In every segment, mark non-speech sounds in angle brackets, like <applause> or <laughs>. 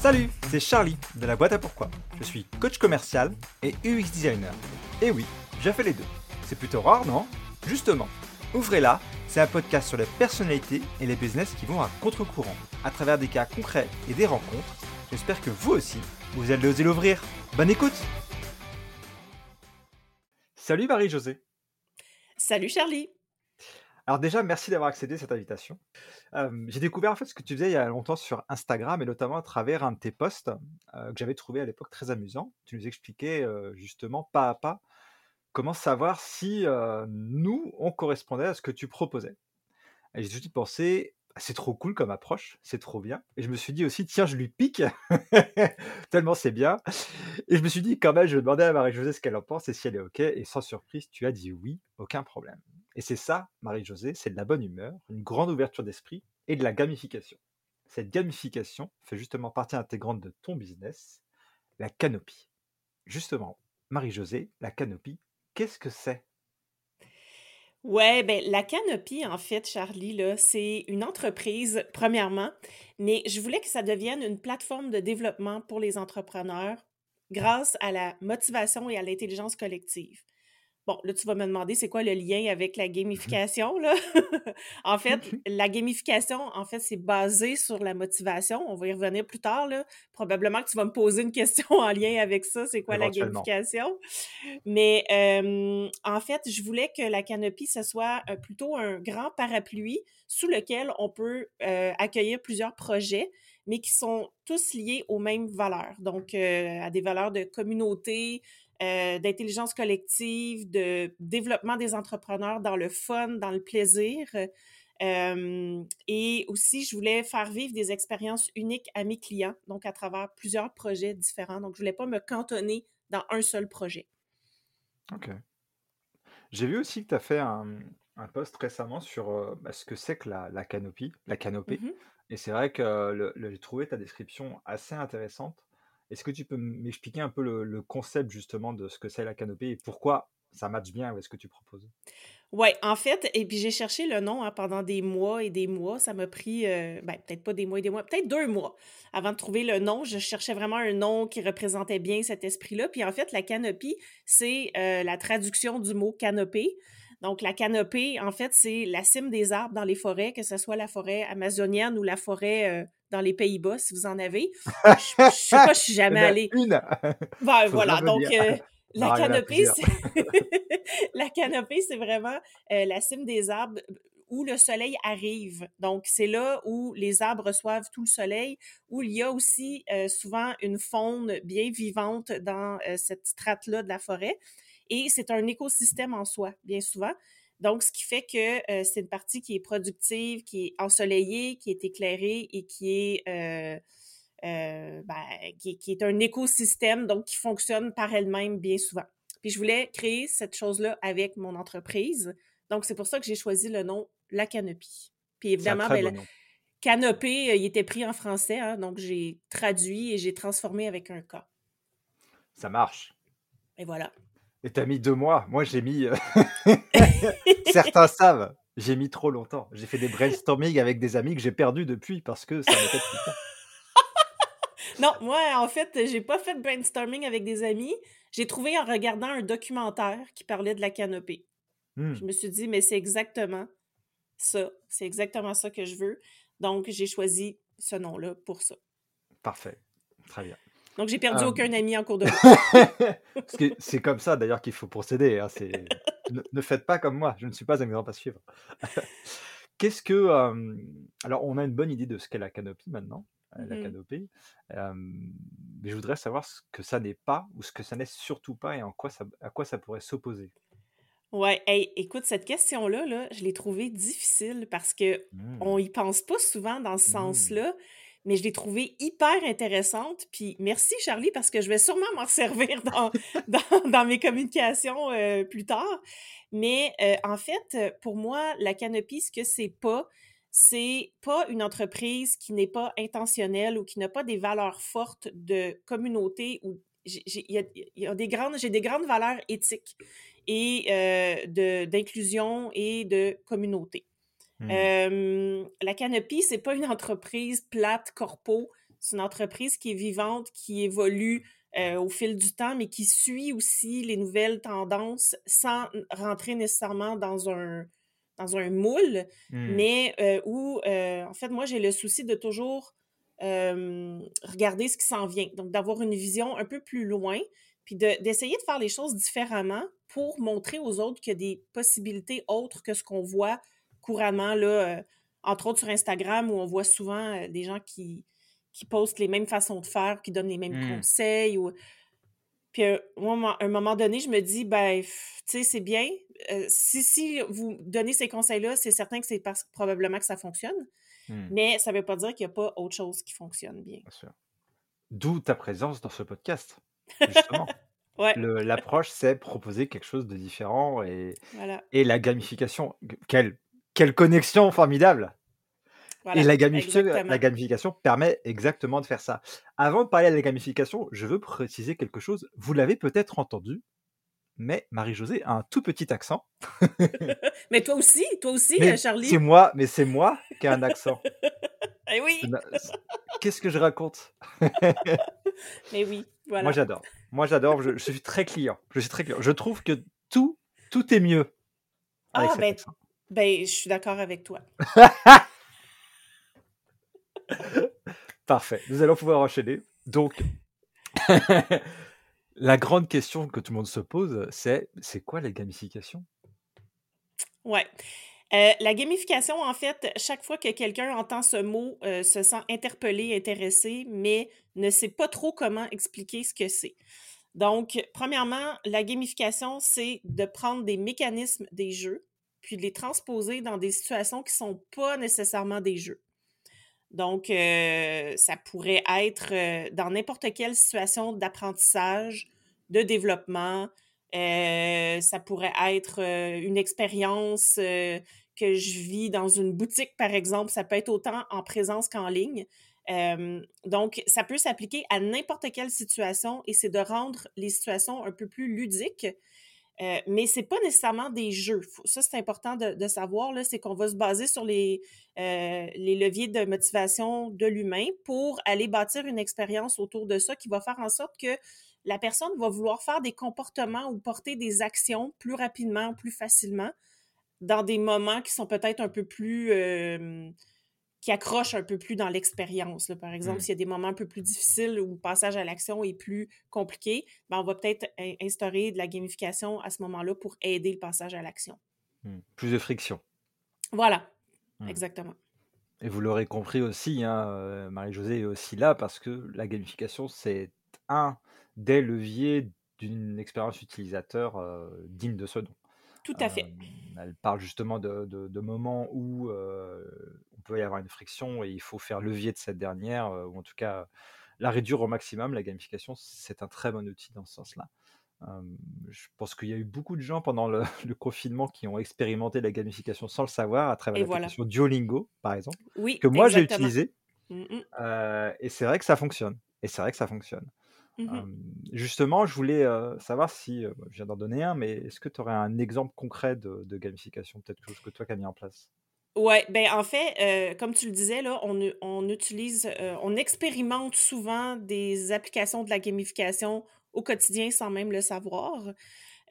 Salut, c'est Charlie de la boîte à pourquoi. Je suis coach commercial et UX designer. Et oui, j'ai fait les deux. C'est plutôt rare, non? Justement, Ouvrez-la, c'est un podcast sur les personnalités et les business qui vont à contre-courant, à travers des cas concrets et des rencontres. J'espère que vous aussi, vous allez oser l'ouvrir. Bonne écoute Salut Marie-Josée Salut Charlie alors déjà, merci d'avoir à cette invitation. J'ai découvert en fait ce que tu faisais il y a longtemps sur Instagram et notamment à travers un de tes posts que j'avais trouvé à l'époque très amusant. Tu nous expliquais justement pas à pas comment savoir si nous, on correspondait à ce que tu proposais. Et j'ai tout de suite pensé, «Ah, c'est trop cool comme approche, c'est trop bien. Et je me suis dit aussi, tiens, je lui pique, <laughs> tellement c'est bien. Et je me suis dit, quand même, je vais demander à Marie-Josée ce qu'elle en pense et si elle est OK. Et sans surprise, tu as dit oui, aucun problème. Et c'est ça, Marie-Josée, c'est de la bonne humeur, une grande ouverture d'esprit et de la gamification. Cette gamification fait justement partie intégrante de ton business, la canopie. Justement, Marie-Josée, la canopie, qu'est-ce que c'est? Ouais, ben la Canopy, en fait, Charlie, c'est une entreprise, premièrement, mais je voulais que ça devienne une plateforme de développement pour les entrepreneurs grâce à la motivation et à l'intelligence collective. Bon, là, tu vas me demander c'est quoi le lien avec la gamification, là? <laughs> en fait, la gamification, en fait, c'est basé sur la motivation. On va y revenir plus tard, là. Probablement que tu vas me poser une question en lien avec ça, c'est quoi la gamification? Mais en fait, je voulais que la canopie, ce soit plutôt un grand parapluie sous lequel on peut euh, accueillir plusieurs projets mais qui sont tous liés aux mêmes valeurs, donc euh, à des valeurs de communauté, euh, d'intelligence collective, de développement des entrepreneurs dans le fun, dans le plaisir. Euh, et aussi, je voulais faire vivre des expériences uniques à mes clients, donc à travers plusieurs projets différents. Donc, je ne voulais pas me cantonner dans un seul projet. OK. J'ai vu aussi que tu as fait un, un post récemment sur euh, bah, ce que c'est que la, la canopie, la canopée. Mmh et c'est vrai que j'ai trouvé ta description assez intéressante. Est-ce que tu peux m'expliquer un peu le, concept justement de ce que c'est la canopée et pourquoi ça matche bien avec ce que tu proposes? Oui, en fait, et puis j'ai cherché le nom hein, pendant des mois et des mois. Ça m'a pris, euh, ben, peut-être pas des mois et des mois, peut-être deux mois avant de trouver le nom. Je cherchais vraiment un nom qui représentait bien cet esprit-là. Puis en fait, la canopie, c'est euh, la traduction du mot canopée. Donc, la canopée, en fait, c'est la cime des arbres dans les forêts, que ce soit la forêt amazonienne ou la forêt euh, dans les Pays-Bas, si vous en avez. Je, ne sais pas, je suis jamais allée. Une. Ben, <laughs> voilà, donc euh, la, canopée, <laughs> la canopée, c'est vraiment euh, la cime des arbres où le soleil arrive. Donc, c'est là où les arbres reçoivent tout le soleil, où il y a aussi souvent une faune bien vivante dans cette strate-là de la forêt. Et c'est un écosystème en soi, bien souvent. Donc, ce qui fait que euh, c'est une partie qui est productive, qui est ensoleillée, qui est éclairée et qui est, euh, euh, ben, qui, est un écosystème, donc qui fonctionne par elle-même bien souvent. Puis je voulais créer cette chose-là avec mon entreprise. Donc, c'est pour ça que j'ai choisi le nom La Canopie. Puis évidemment, ben, Canopée, il était pris en français, hein, donc j'ai traduit et j'ai transformé avec un K. Ça marche. Et voilà. Et t'as mis deux mois. Moi, j'ai mis. Euh, <laughs> certains savent. J'ai mis trop longtemps. J'ai fait des brainstorming avec des amis que j'ai perdus depuis parce que ça m'était <laughs> Non, moi, en fait, j'ai pas fait de brainstorming avec des amis. J'ai trouvé en regardant un documentaire qui parlait de la canopée. Hmm. Je me suis dit, mais c'est exactement ça. C'est exactement ça que je veux. Donc, j'ai choisi ce nom-là pour ça. Parfait. Très bien. Donc, j'ai perdu aucun ami en cours de <laughs> route. c'est comme ça, d'ailleurs, qu'il faut procéder. Hein, <laughs> ne, faites pas comme moi. Je ne suis pas un exemple à suivre. Qu'est-ce que... alors, on a une bonne idée de ce qu'est la canopie maintenant, euh, la mmh canopée. mais je voudrais savoir ce que ça n'est pas ou ce que ça n'est surtout pas et en quoi ça, à quoi ça pourrait s'opposer. Ouais, écoute, cette question-là, là, je l'ai trouvée difficile parce que mmh. on y pense pas souvent dans ce mmh. sens-là mais je l'ai trouvée hyper intéressante. Puis merci, Charlie, parce que je vais sûrement m'en <laughs> servir dans, dans, mes communications euh, plus tard. Mais euh, en fait, pour moi, la canopie, ce que c'est pas, c'est pas une entreprise qui n'est pas intentionnelle ou qui n'a pas des valeurs fortes de communauté ou j'ai des grandes j'ai des grandes valeurs éthiques et euh, d'inclusion et de communauté. Mmh. la Canopy, c'est pas une entreprise plate, corpo. C'est une entreprise qui est vivante, qui évolue euh, au fil du temps, mais qui suit aussi les nouvelles tendances sans rentrer nécessairement dans un, dans un moule, Mmh. mais euh, où, euh, en fait, moi, j'ai le souci de toujours regarder ce qui s'en vient. Donc, d'avoir une vision un peu plus loin, puis de- d'essayer de, faire les choses différemment pour montrer aux autres qu'il y a des possibilités autres que ce qu'on voit couramment, là, euh, entre autres sur Instagram, où on voit souvent euh, des gens qui, qui postent les mêmes façons de faire, qui donnent les mêmes Mmh. conseils. Ou... Puis, euh, moi, à un moment donné, je me dis, ben, tu sais, c'est bien. Euh, si, si vous donnez ces conseils-là, c'est certain que c'est parce probablement que ça fonctionne. Mmh. Mais ça ne veut pas dire qu'il n'y a pas autre chose qui fonctionne bien. D'où ta présence dans ce podcast, <laughs> justement. Ouais, L'approche, c'est proposer quelque chose de différent et, voilà, et la gamification. Quelle, quelle connexion formidable! Et la gamification, la gamification permet exactement de faire ça. Avant de parler de la gamification, je veux préciser quelque chose. Vous l'avez peut-être entendu, mais Marie-Josée a un tout petit accent. <laughs> <laughs> Mais toi aussi, toi aussi, Mais euh, Charlie. c'est moi, mais c'est moi qui ai un accent. <laughs> Eh oui, Qu'est-ce que je raconte? Mais oui, Moi, voilà. j'adore. Moi, j'adore. Je, je suis très client. Je suis très client. Je trouve que tout, tout est mieux Ah, ben, accent. Ben, je suis d'accord avec toi. <laughs> Parfait. Nous allons pouvoir enchaîner. Donc, <laughs> la grande question que tout le monde se pose, c'est c'est quoi la gamification? Ouais. Euh, la gamification, en fait, chaque fois que quelqu'un entend ce mot, euh, se sent interpellé, intéressé, mais ne sait pas trop comment expliquer ce que c'est. Donc, premièrement, la gamification, c'est de prendre des mécanismes des jeux, puis de les transposer dans des situations qui ne sont pas nécessairement des jeux. Donc, euh, ça pourrait être euh, dans n'importe quelle situation d'apprentissage, de développement. Euh, ça pourrait être une expérience que je vis dans une boutique, par exemple. Ça peut être autant en présence qu'en ligne. Donc, ça peut s'appliquer à n'importe quelle situation et c'est de rendre les situations un peu plus ludiques. Euh, mais c'est pas nécessairement des jeux. Ça, c'est important de, savoir, c'est qu'on va se baser sur les, euh, les leviers de motivation de l'humain pour aller bâtir une expérience autour de ça qui va faire en sorte que la personne va vouloir faire des comportements ou porter des actions plus rapidement, plus facilement, dans des moments qui sont peut-être un peu plus... euh, qui accrochent un peu plus dans l'expérience. Par exemple, Hmm. s'il y a des moments un peu plus difficiles où le passage à l'action est plus compliqué, ben, on va peut-être in- instaurer de la gamification à ce moment-là pour aider le passage à l'action. Hmm. Plus de friction. Voilà, Hmm. exactement. Et vous l'aurez compris aussi, hein, euh, Marie-Josée est aussi là parce que la gamification, c'est un des leviers d'une expérience utilisateur euh, digne de ce nom. Tout à fait. Elle parle justement de, de- de moments où on peut y avoir une friction et il faut faire levier de cette dernière, ou en tout cas la réduire au maximum. La gamification, c'est un très bon outil dans ce sens-là. Euh, je pense qu'il y a eu beaucoup de gens pendant le, <laughs> le confinement qui ont expérimenté la gamification sans le savoir à travers Et voilà. l'application Duolingo, par exemple, Oui, que moi j'ai utilisé. Euh, et c'est vrai que ça fonctionne. Et c'est vrai que ça fonctionne. Euh, justement, je voulais euh, savoir si, euh, je viens d'en donner un, mais est-ce que tu aurais un exemple concret de, de gamification, peut-être quelque chose que toi qui as mis en place? Ouais, ben en fait, euh, comme tu le disais, là, on, utilise, euh, on expérimente souvent des applications de la gamification au quotidien sans même le savoir.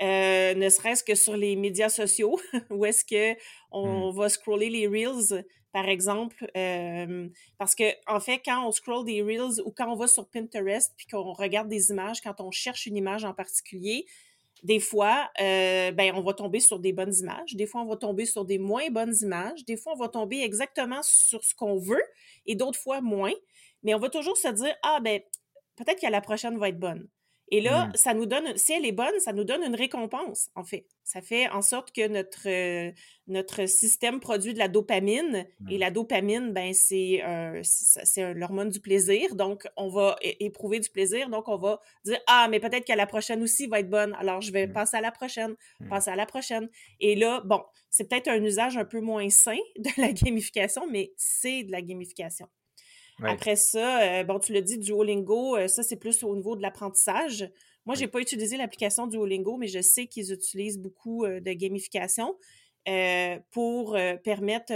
Euh, ne serait-ce que sur les médias sociaux, <laughs> où est-ce que on va scroller les Reels, par exemple. euh, parce que, en fait, quand on scroll des Reels ou quand on va sur Pinterest puis qu'on regarde des images, quand on cherche une image en particulier, des fois, euh, ben, on va tomber sur des bonnes images. Des fois, on va tomber sur des moins bonnes images. Des fois, on va tomber exactement sur ce qu'on veut et d'autres fois moins. Mais on va toujours se dire, ah, ben, peut-être que la prochaine va être bonne. Et là, Mm. ça nous donne, si elle est bonne, ça nous donne une récompense, en fait. Ça fait en sorte que notre, euh, notre système produit de la dopamine. Et Mm. la dopamine, ben, c'est c'est l'hormone du plaisir. Donc, on va éprouver du plaisir. Donc, on va dire, ah, mais peut-être que la prochaine aussi va être bonne. Alors, je vais Mm. passer à la prochaine, passer à la prochaine. Et là, bon, c'est peut-être un usage un peu moins sain <laughs> de la gamification, mais c'est de la gamification. Ouais. Après ça, euh, bon, tu l'as dit, Duolingo, euh, ça, c'est plus au niveau de l'apprentissage. Moi, j'ai Oui. pas utilisé l'application Duolingo, mais je sais qu'ils utilisent beaucoup euh, de gamification pour permettre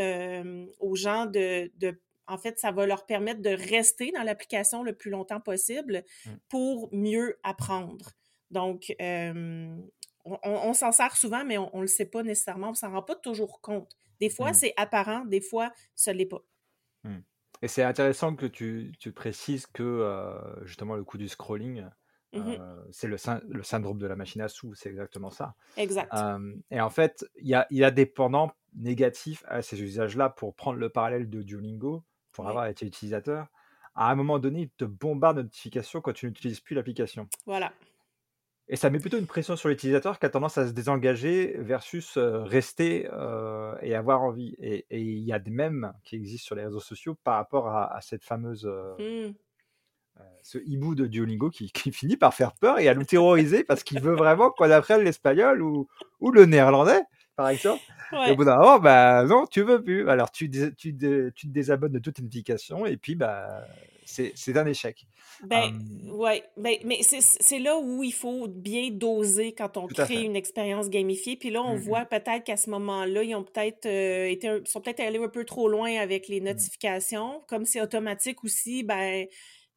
aux gens de, de en fait, ça va leur permettre de rester dans l'application le plus longtemps possible Mmh. pour mieux apprendre. Donc, on, on s'en sert souvent, mais on ne le sait pas nécessairement, on s'en rend pas toujours compte. Des fois, Mmh. c'est apparent, des fois, ce l'est pas. Mmh. Et c'est intéressant que tu, tu précises que euh, justement le coup du scrolling, euh, c'est le, syn- le syndrome de la machine à sous, c'est exactement ça. Exact. Euh, et en fait, il y a, il y a des pendants négatifs à ces usages-là pour prendre le parallèle de Duolingo, pour Ouais. avoir été utilisateur. À un moment donné, il te bombarde de notifications quand tu n'utilises plus l'application. Voilà. Et ça met plutôt une pression sur l'utilisateur qui a tendance à se désengager versus euh, rester euh, et avoir envie. Et il y a des mèmes qui existent sur les réseaux sociaux par rapport à, à cette fameuse euh, Hmm. ce hibou de Duolingo qui, qui finit par faire peur et à nous terroriser parce qu'il veut vraiment qu'on apprenne l'espagnol ou, ou le néerlandais, par exemple. Et au bout d'un moment, bah non, tu veux plus. Alors tu te désabonnes de toute notification et puis bah c'est un échec. Ben, Hum, ouais, ben, mais c'est là où il faut bien doser quand on crée fait. une expérience gamifiée. Puis là, on hum, voit peut-être qu'à ce moment-là, ils ont peut-être euh, été, sont peut-être allés un peu trop loin avec les hum. notifications. Comme c'est automatique aussi, ben,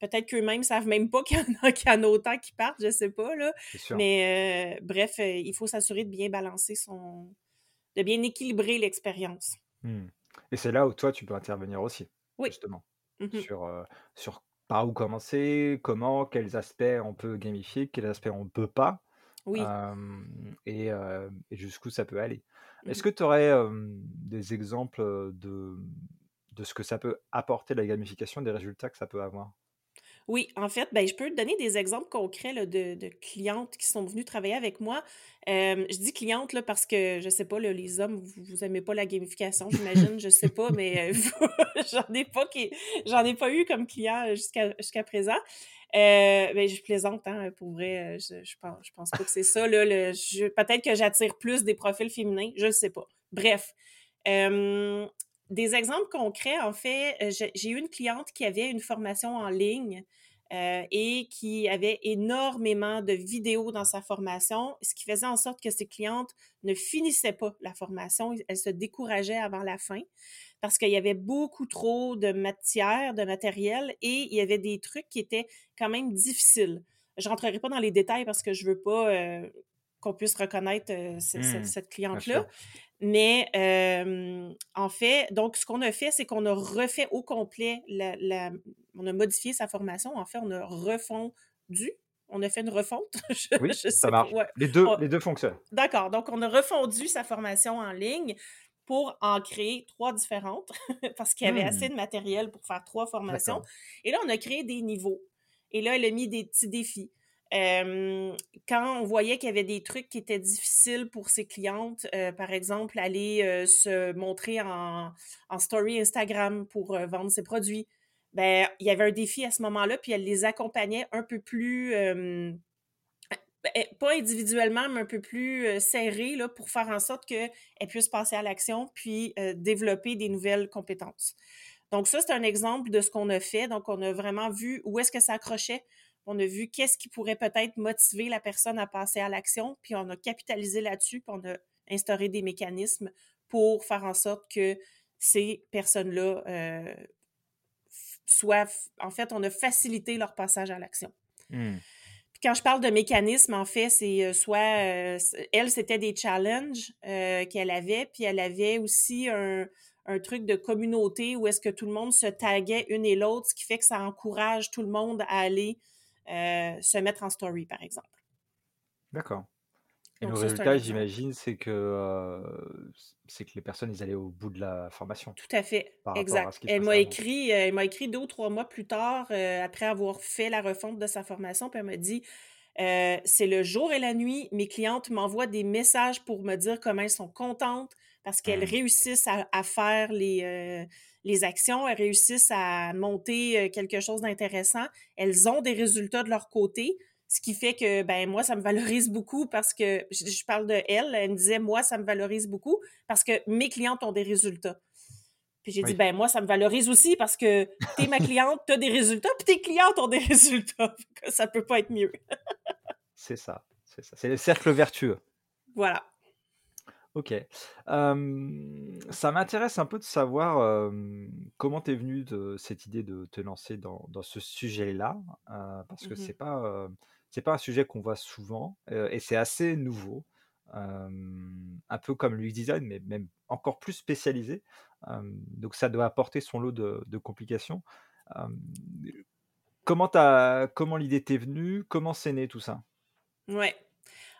peut-être qu'eux-mêmes savent même pas <laughs> qu'il y en a, qu'il y en a autant qui partent, je sais pas, là. Mais euh, bref, euh, il faut s'assurer de bien balancer son, de bien équilibrer l'expérience. Hum. Et c'est là où toi, tu peux intervenir aussi, Oui. justement, Mhm. sur, sur par où commencer, comment, quels aspects on peut gamifier, quels aspects on ne peut pas, Oui. euh, et, euh, et jusqu'où ça peut aller. Est-ce Mhm. que tu aurais euh, des exemples de, de ce que ça peut apporter la gamification, des résultats que ça peut avoir? Oui, en fait, ben, je peux te donner des exemples concrets de, clientes qui sont venues travailler avec moi. Je dis clientes là, parce que, je sais pas, là, les hommes, vous, vous aimez pas la gamification, j'imagine, je sais pas, mais euh, <laughs> j'en ai pas j'en ai pas eu comme client euh, jusqu'à jusqu'à présent. Euh, ben, je plaisante, hein, pour vrai, euh, je, je pense, je pense pas que c'est ça. Là, le, peut-être que j'attire plus des profils féminins, je le sais pas. Bref, des exemples concrets, en fait, euh, j'ai eu une cliente qui avait une formation en ligne euh, et qui avait énormément de vidéos dans sa formation, ce qui faisait en sorte que ses clientes ne finissaient pas la formation, elles se décourageaient avant la fin parce qu'il y avait beaucoup trop de matière, de matériel et il y avait des trucs qui étaient quand même difficiles. Je rentrerai pas dans les détails parce que je veux pas euh, qu'on puisse reconnaître euh, Hmm, cette cliente-là. Mais euh, en fait, donc ce qu'on a fait, c'est qu'on a refait au complet, la, la- on a modifié sa formation. En fait, on a refondu, on a fait une refonte. <laughs> je, Oui, je ça marche. Ouais. Les deux, On- les deux fonctionnent. D'accord. Donc, on a refondu sa formation en ligne pour en créer trois différentes <laughs> parce qu'il y avait assez Hmm, de matériel pour faire trois formations. Et là, on a créé des niveaux. Et là, elle a mis des petits défis. Quand on voyait qu'il y avait des trucs qui étaient difficiles pour ses clientes, euh, par exemple, aller euh, se montrer en, story Instagram pour euh, vendre ses produits, ben, il y avait un défi à ce moment-là, puis elle les accompagnait un peu plus, ben, pas individuellement, mais un peu plus serré là, pour faire en sorte qu'elle puisse passer à l'action puis développer des nouvelles compétences. Donc ça, c'est un exemple de ce qu'on a fait. Donc, on a vraiment vu où est-ce que ça accrochait. On a vu qu'est-ce qui pourrait peut-être motiver la personne à passer à l'action, puis on a capitalisé là-dessus, puis on a instauré des mécanismes pour faire en sorte que ces personnes-là euh, soient... En fait, on a facilité leur passage à l'action. Hmm, Puis quand je parle de mécanisme, en fait, c'est euh, soit euh, elle, c'était des challenges euh, qu'elle avait, puis elle avait aussi un, un truc de communauté où est-ce que tout le monde se taguait une et l'autre, ce qui fait que ça encourage tout le monde à aller se mettre en story, par exemple. D'accord. Et le Donc résultat, j'imagine, c'est que euh, c'est que les personnes, ils allaient au bout de la formation Tout à fait, à exact. se Elle m'a écrit, euh, elle m'a écrit deux ou trois mois plus tard, euh, après avoir fait la refonte de sa formation, puis elle m'a dit euh, c'est le jour et la nuit, mes clientes m'envoient des messages pour me dire comment elles sont contentes parce qu'elles Hmm, réussissent à, à faire les, euh, les actions, elles réussissent à monter euh, quelque chose d'intéressant, elles ont des résultats de leur côté. Ce qui fait que, ben, moi, ça me valorise beaucoup parce que, je, je parle de elle, elle me disait, moi, ça me valorise beaucoup parce que mes clientes ont des résultats. Puis j'ai dit, ben moi, ça me valorise aussi parce que t'es ma cliente, t'as des résultats, puis tes clientes ont des <laughs> résultats. Ça peut pas être mieux. C'est ça. C'est ça. C'est le cercle vertueux. Voilà. OK. Ça m'intéresse un peu de savoir, hem, comment tu es venue de cette idée de te lancer dans dans ce sujet-là, heu, parce que Mmh c'est pas, c'est pas un sujet qu'on voit souvent, et c'est assez nouveau. Un peu comme l'UX design, mais même encore plus spécialisé. Donc ça doit apporter son lot de de complications. Comment tu comment l'idée t'est venue? Comment c'est né tout ça? Ouais.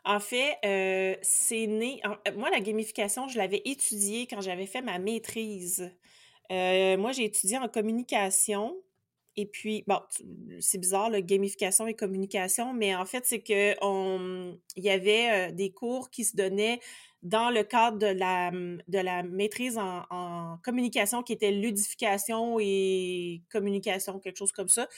En fait, heu, c'est né en euh, moi, la gamification, je l'avais étudiée quand j'avais fait ma maîtrise. Heu, moi, j'ai étudié en communication et puis bon, c'est bizarre, là, gamification et communication, mais en fait, c'est qu'on il y avait, des cours qui se donnaient dans le cadre de la, de la maîtrise en en communication qui était ludification et communication, quelque chose comme ça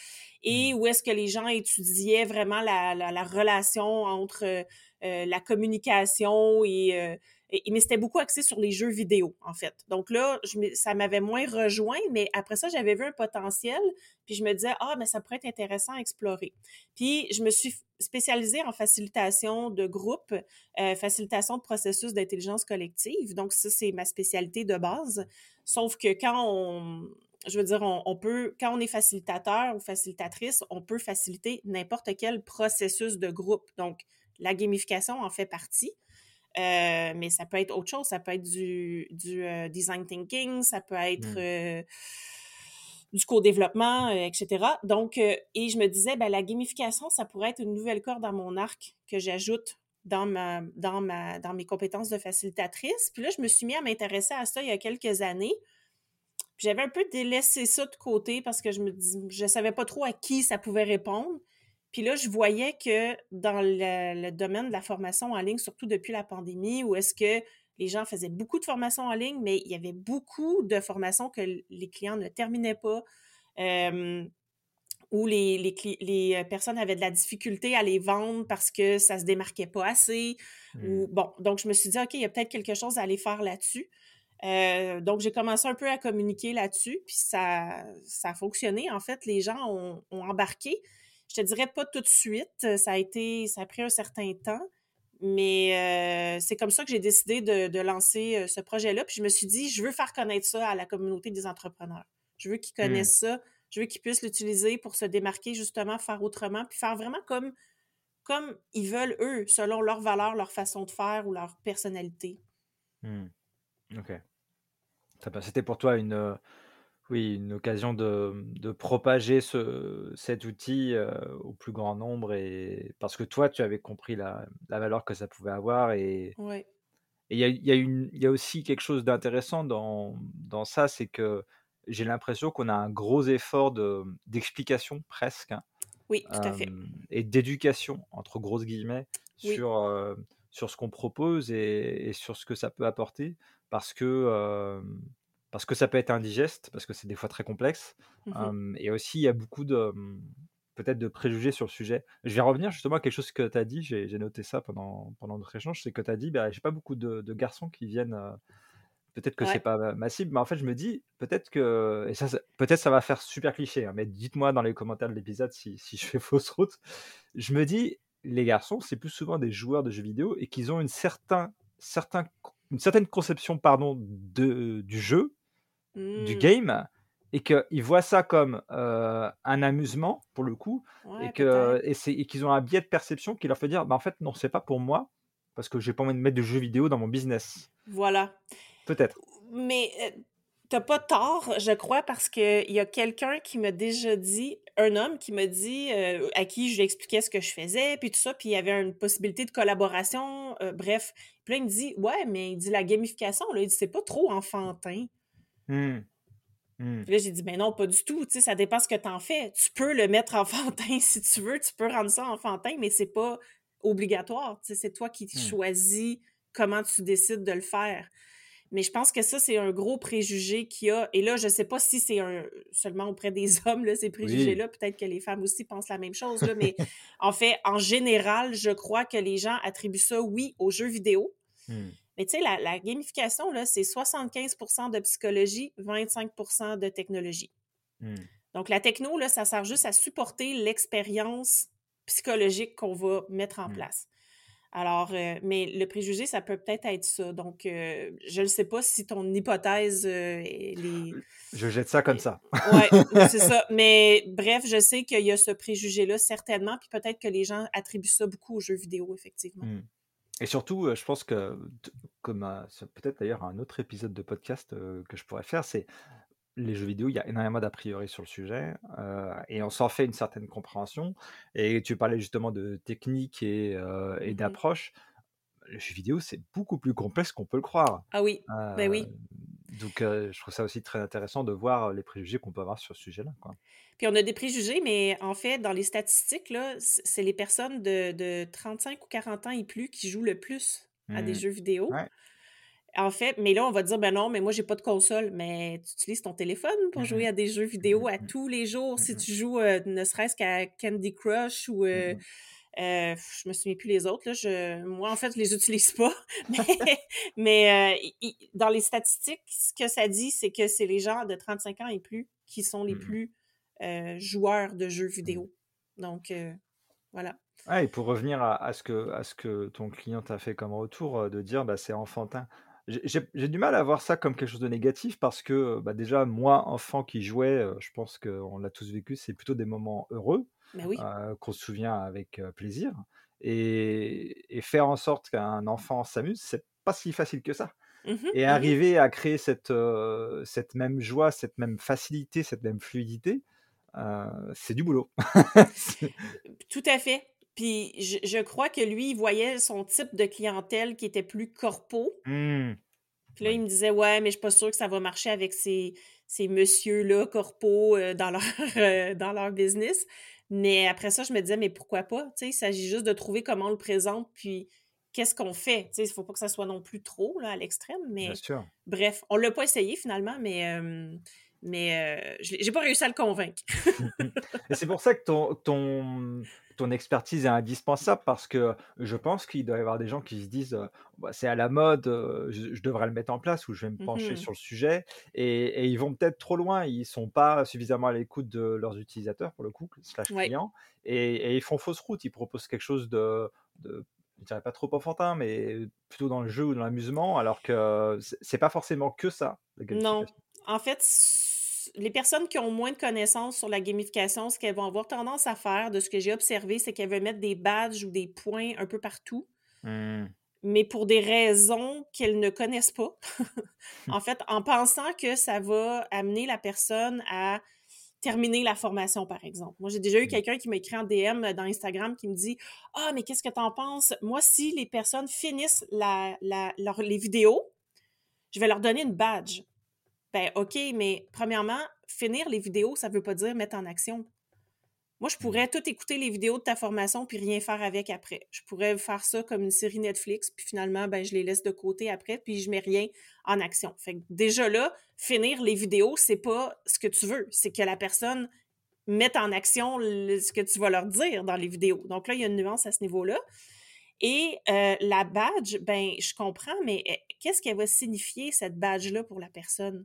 et Mmh. où est-ce que les gens étudiaient vraiment la la la relation entre, la communication heu et mais c'était beaucoup axé sur les jeux vidéo, en fait. Donc là, ça m'avait moins rejoint, mais après ça, j'avais vu un potentiel, puis je me disais: «Ah, mais ça pourrait être intéressant à explorer». Puis je me suis spécialisée en facilitation de groupe, heu, facilitation de processus d'intelligence collective. Donc ça, c'est ma spécialité de base. Sauf que quand on je veux dire, on peut quand on est facilitateur ou facilitatrice, on peut faciliter n'importe quel processus de groupe. Donc la gamification en fait partie. Euh, mais ça peut être autre chose. Ça peut être du, du euh, design thinking, ça peut être Mmh. euh, du co-développement, etc. Donc, et je me disais, ben, la gamification, ça pourrait être une nouvelle corde à mon arc que j'ajoute dans, ma, dans, ma, dans mes compétences de facilitatrice. Puis là, je me suis mis à m'intéresser à ça il y a quelques années. J'avais un peu délaissé ça de côté parce que je me dis, je savais pas trop à qui ça pouvait répondre. Puis là, je voyais que dans le, le domaine de la formation en ligne, surtout depuis la pandémie, où est-ce que les gens faisaient beaucoup de formations en ligne, mais il y avait beaucoup de formations que les clients ne terminaient pas, euh, où les, les, les, personnes avaient de la difficulté à les vendre parce que ça se démarquait pas assez. Mmh. Ou, bon, donc je me suis dit, OK, il y a peut-être quelque chose à aller faire là-dessus. Euh, donc, j'ai commencé un peu à communiquer là-dessus, puis ça, ça a fonctionné. En fait, les gens ont, ont embarqué. Je te dirais pas tout de suite, ça a été, ça a pris un certain temps, mais euh, c'est comme ça que j'ai décidé de, de lancer euh, ce projet-là. Puis je me suis dit, je veux faire connaître ça à la communauté des entrepreneurs. Je veux qu'ils connaissent mmh. ça, je veux qu'ils puissent l'utiliser pour se démarquer justement, faire autrement, puis faire vraiment comme, comme ils veulent eux, selon leurs valeurs, leur façon de faire ou leur personnalité. Mmh. OK. C'était pour toi une, oui, une occasion de, de propager ce, cet outil euh, au plus grand nombre et parce que toi, tu avais compris la, la valeur que ça pouvait avoir et ouais. il y, a, y, a y a aussi quelque chose d'intéressant dans, dans ça, c'est que j'ai l'impression qu'on a un gros effort d'explication presque. Hein, oui, tout à fait. Euh, et d'éducation, entre grosses guillemets, oui. sur, euh, sur ce qu'on propose et, et, sur ce que ça peut apporter parce que parce que ça peut être indigeste, parce que c'est des fois très complexe. Mmh Mmh. et aussi, il y a beaucoup de peut-être de préjugés sur le sujet. Je vais revenir justement à quelque chose que tu as dit, j'ai noté ça pendant, pendant notre échange, c'est que tu as dit, bah, j'ai pas beaucoup de, de, garçons qui viennent, euh, peut-être que ouais. c'est pas ma cible, mais en fait, je me dis, peut-être que, et ça, peut-être ça va faire super cliché, hein, mais dites-moi dans les commentaires de l'épisode si, si je <laughs> fais fausse route. Je me dis, les garçons, c'est plus souvent des joueurs de jeux vidéo et qu'ils ont une, certain, certain, une certaine conception pardon, de, du jeu, mmh. du game, et qu'ils voient ça comme euh, un amusement, pour le coup, ouais, et qu'ils et qu'ils ont un biais de perception qui leur fait dire, bah, en fait, non, c'est pas pour moi, parce que j'ai pas envie de mettre de jeux vidéo dans mon business. Voilà. Peut-être. Mais euh, t'as pas tort, je crois, parce qu'il y a quelqu'un qui m'a déjà dit, un homme qui m'a dit, euh, à qui je lui expliquais ce que je faisais, puis tout ça, puis il y avait une possibilité de collaboration, bref. Puis là, il me dit, ouais, mais il dit la gamification, là, il dit, c'est pas trop enfantin. Mmh. Mmh. Puis là, j'ai dit, ben non, pas du tout, tu sais, ça dépend ce que t'en fais. Tu peux le mettre enfantin <laughs> si tu veux, tu peux rendre ça enfantin, mais c'est pas obligatoire, tu sais, c'est toi qui Mmh. choisis comment tu décides de le faire. Mais je pense que ça, c'est un gros préjugé qu'il y a. Et là, je ne sais pas si c'est un, seulement auprès des <laughs> hommes, là, ces préjugés-là. Oui. Peut-être que les femmes aussi pensent la même chose. Là, mais <laughs> en fait, en général, je crois que les gens attribuent ça, oui, aux jeux vidéo. Mais tu sais, la, la, gamification, là, c'est 75% de psychologie, 25% de technologie. Mmh. Donc, la techno, là, ça sert juste à supporter l'expérience psychologique qu'on va mettre en mmh. place. Alors, euh, mais le préjugé, ça peut peut-être être ça. Donc, euh, je ne sais pas si ton hypothèse euh, les... Je jette ça comme ça. oui, <laughs> c'est ça. Mais bref, je sais qu'il y a ce préjugé-là, certainement. Puis peut-être que les gens attribuent ça beaucoup aux jeux vidéo, effectivement. Mmh. Et surtout, je pense que, comme peut-être d'ailleurs un autre épisode de podcast que je pourrais faire, c'est les jeux vidéo, il y a énormément d'a priori sur le sujet et on s'en fait une certaine compréhension. Et tu parlais justement de technique et, et mmh d'approche. Le jeu vidéo, c'est beaucoup plus complexe qu'on peut le croire. Ah oui, ben oui. Donc, je trouve ça aussi très intéressant de voir les préjugés qu'on peut avoir sur ce sujet-là. Puis on a des préjugés, mais en fait, dans les statistiques, là, c'est les personnes de, de, 35 ou 40 ans et plus qui jouent le plus à des mmh. jeux vidéo. En fait, mais là, on va dire, ben non, mais moi, j'ai pas de console. Mais tu utilises ton téléphone pour mmh jouer à des jeux vidéo à tous les jours. Si tu joues, euh, ne serait-ce qu'à Candy Crush ou. Euh, euh, je me souviens plus les autres. Là, je, moi, en fait, je les utilise pas. <laughs> mais, dans les statistiques, ce que ça dit, c'est que c'est les gens de 35 ans et plus qui sont les plus euh, joueurs de jeux mmh. vidéo. Donc, euh, voilà. Ah, et pour revenir à, ce que, à ce que ton client t'a fait comme retour, euh, de dire bah, c'est enfantin. J'ai du mal à voir ça comme quelque chose de négatif parce que bah, déjà, moi, enfant qui jouais, je pense qu'on l'a tous vécu, c'est plutôt des moments heureux bah qu'on se souvient avec plaisir. Et, et, faire en sorte qu'un enfant s'amuse, c'est pas si facile que ça. Mmh et mmh arriver à créer cette, cette même joie, cette même facilité, cette même fluidité, c'est du boulot. <laughs> Tout à fait. Puis je, crois que lui, il voyait son type de clientèle qui était plus corpo. Mmh. Puis là, il me disait, ouais, mais je suis pas sûr que ça va marcher avec ces, ces messieurs-là, corpo, dans, leur, <laughs> dans leur business. Mais après ça, je me disais, mais pourquoi pas? il s'agit juste de trouver comment on le présente, puis qu'est-ce qu'on fait? Il ne faut pas que ça soit non plus trop là, à l'extrême. Mais bref, on ne l'a pas essayé finalement, mais mais euh, je j'ai pas réussi à le convaincre. <laughs> et c'est pour ça que ton, ton, ton expertise est indispensable parce que je pense qu'il doit y avoir des gens qui se disent bah, c'est à la mode, je, devrais le mettre en place ou je vais me pencher mmh sur le sujet et, ils vont peut-être trop loin, ils sont pas suffisamment à l'écoute de leurs utilisateurs pour le coup, slash clients, et, ils font fausse route, ils proposent quelque chose de, de je dirais pas trop enfantin, mais plutôt dans le jeu ou dans l'amusement, alors que c'est pas forcément que ça. non, en fait, les personnes qui ont moins de connaissances sur la gamification, ce qu'elles vont avoir tendance à faire, de ce que j'ai observé, c'est qu'elles veulent mettre des badges ou des points un peu partout, mmh. mais pour des raisons qu'elles ne connaissent pas. en fait, en pensant que ça va amener la personne à terminer la formation, par exemple. Moi, j'ai déjà eu mmh. quelqu'un qui m'a écrit en DM dans Instagram qui me dit Ah, mais qu'est-ce que tu en penses? Moi, si les personnes finissent la, les vidéos, je vais leur donner une badge. Ben, OK, mais premièrement, finir les vidéos, ça ne veut pas dire mettre en action. Moi, je mmh. pourrais tout écouter les vidéos de ta formation puis rien faire avec après. Je pourrais faire ça comme une série Netflix, puis finalement, ben, je les laisse de côté après, puis je mets rien en action. Fait que déjà là, finir les vidéos, c'est pas ce que tu veux, c'est que la personne mette en action ce que tu vas leur dire dans les vidéos. Donc là, il y a une nuance à ce niveau-là. Et euh, la badge, ben, je comprends, mais eh, qu'est-ce qu'elle va signifier, cette badge-là, pour la personne?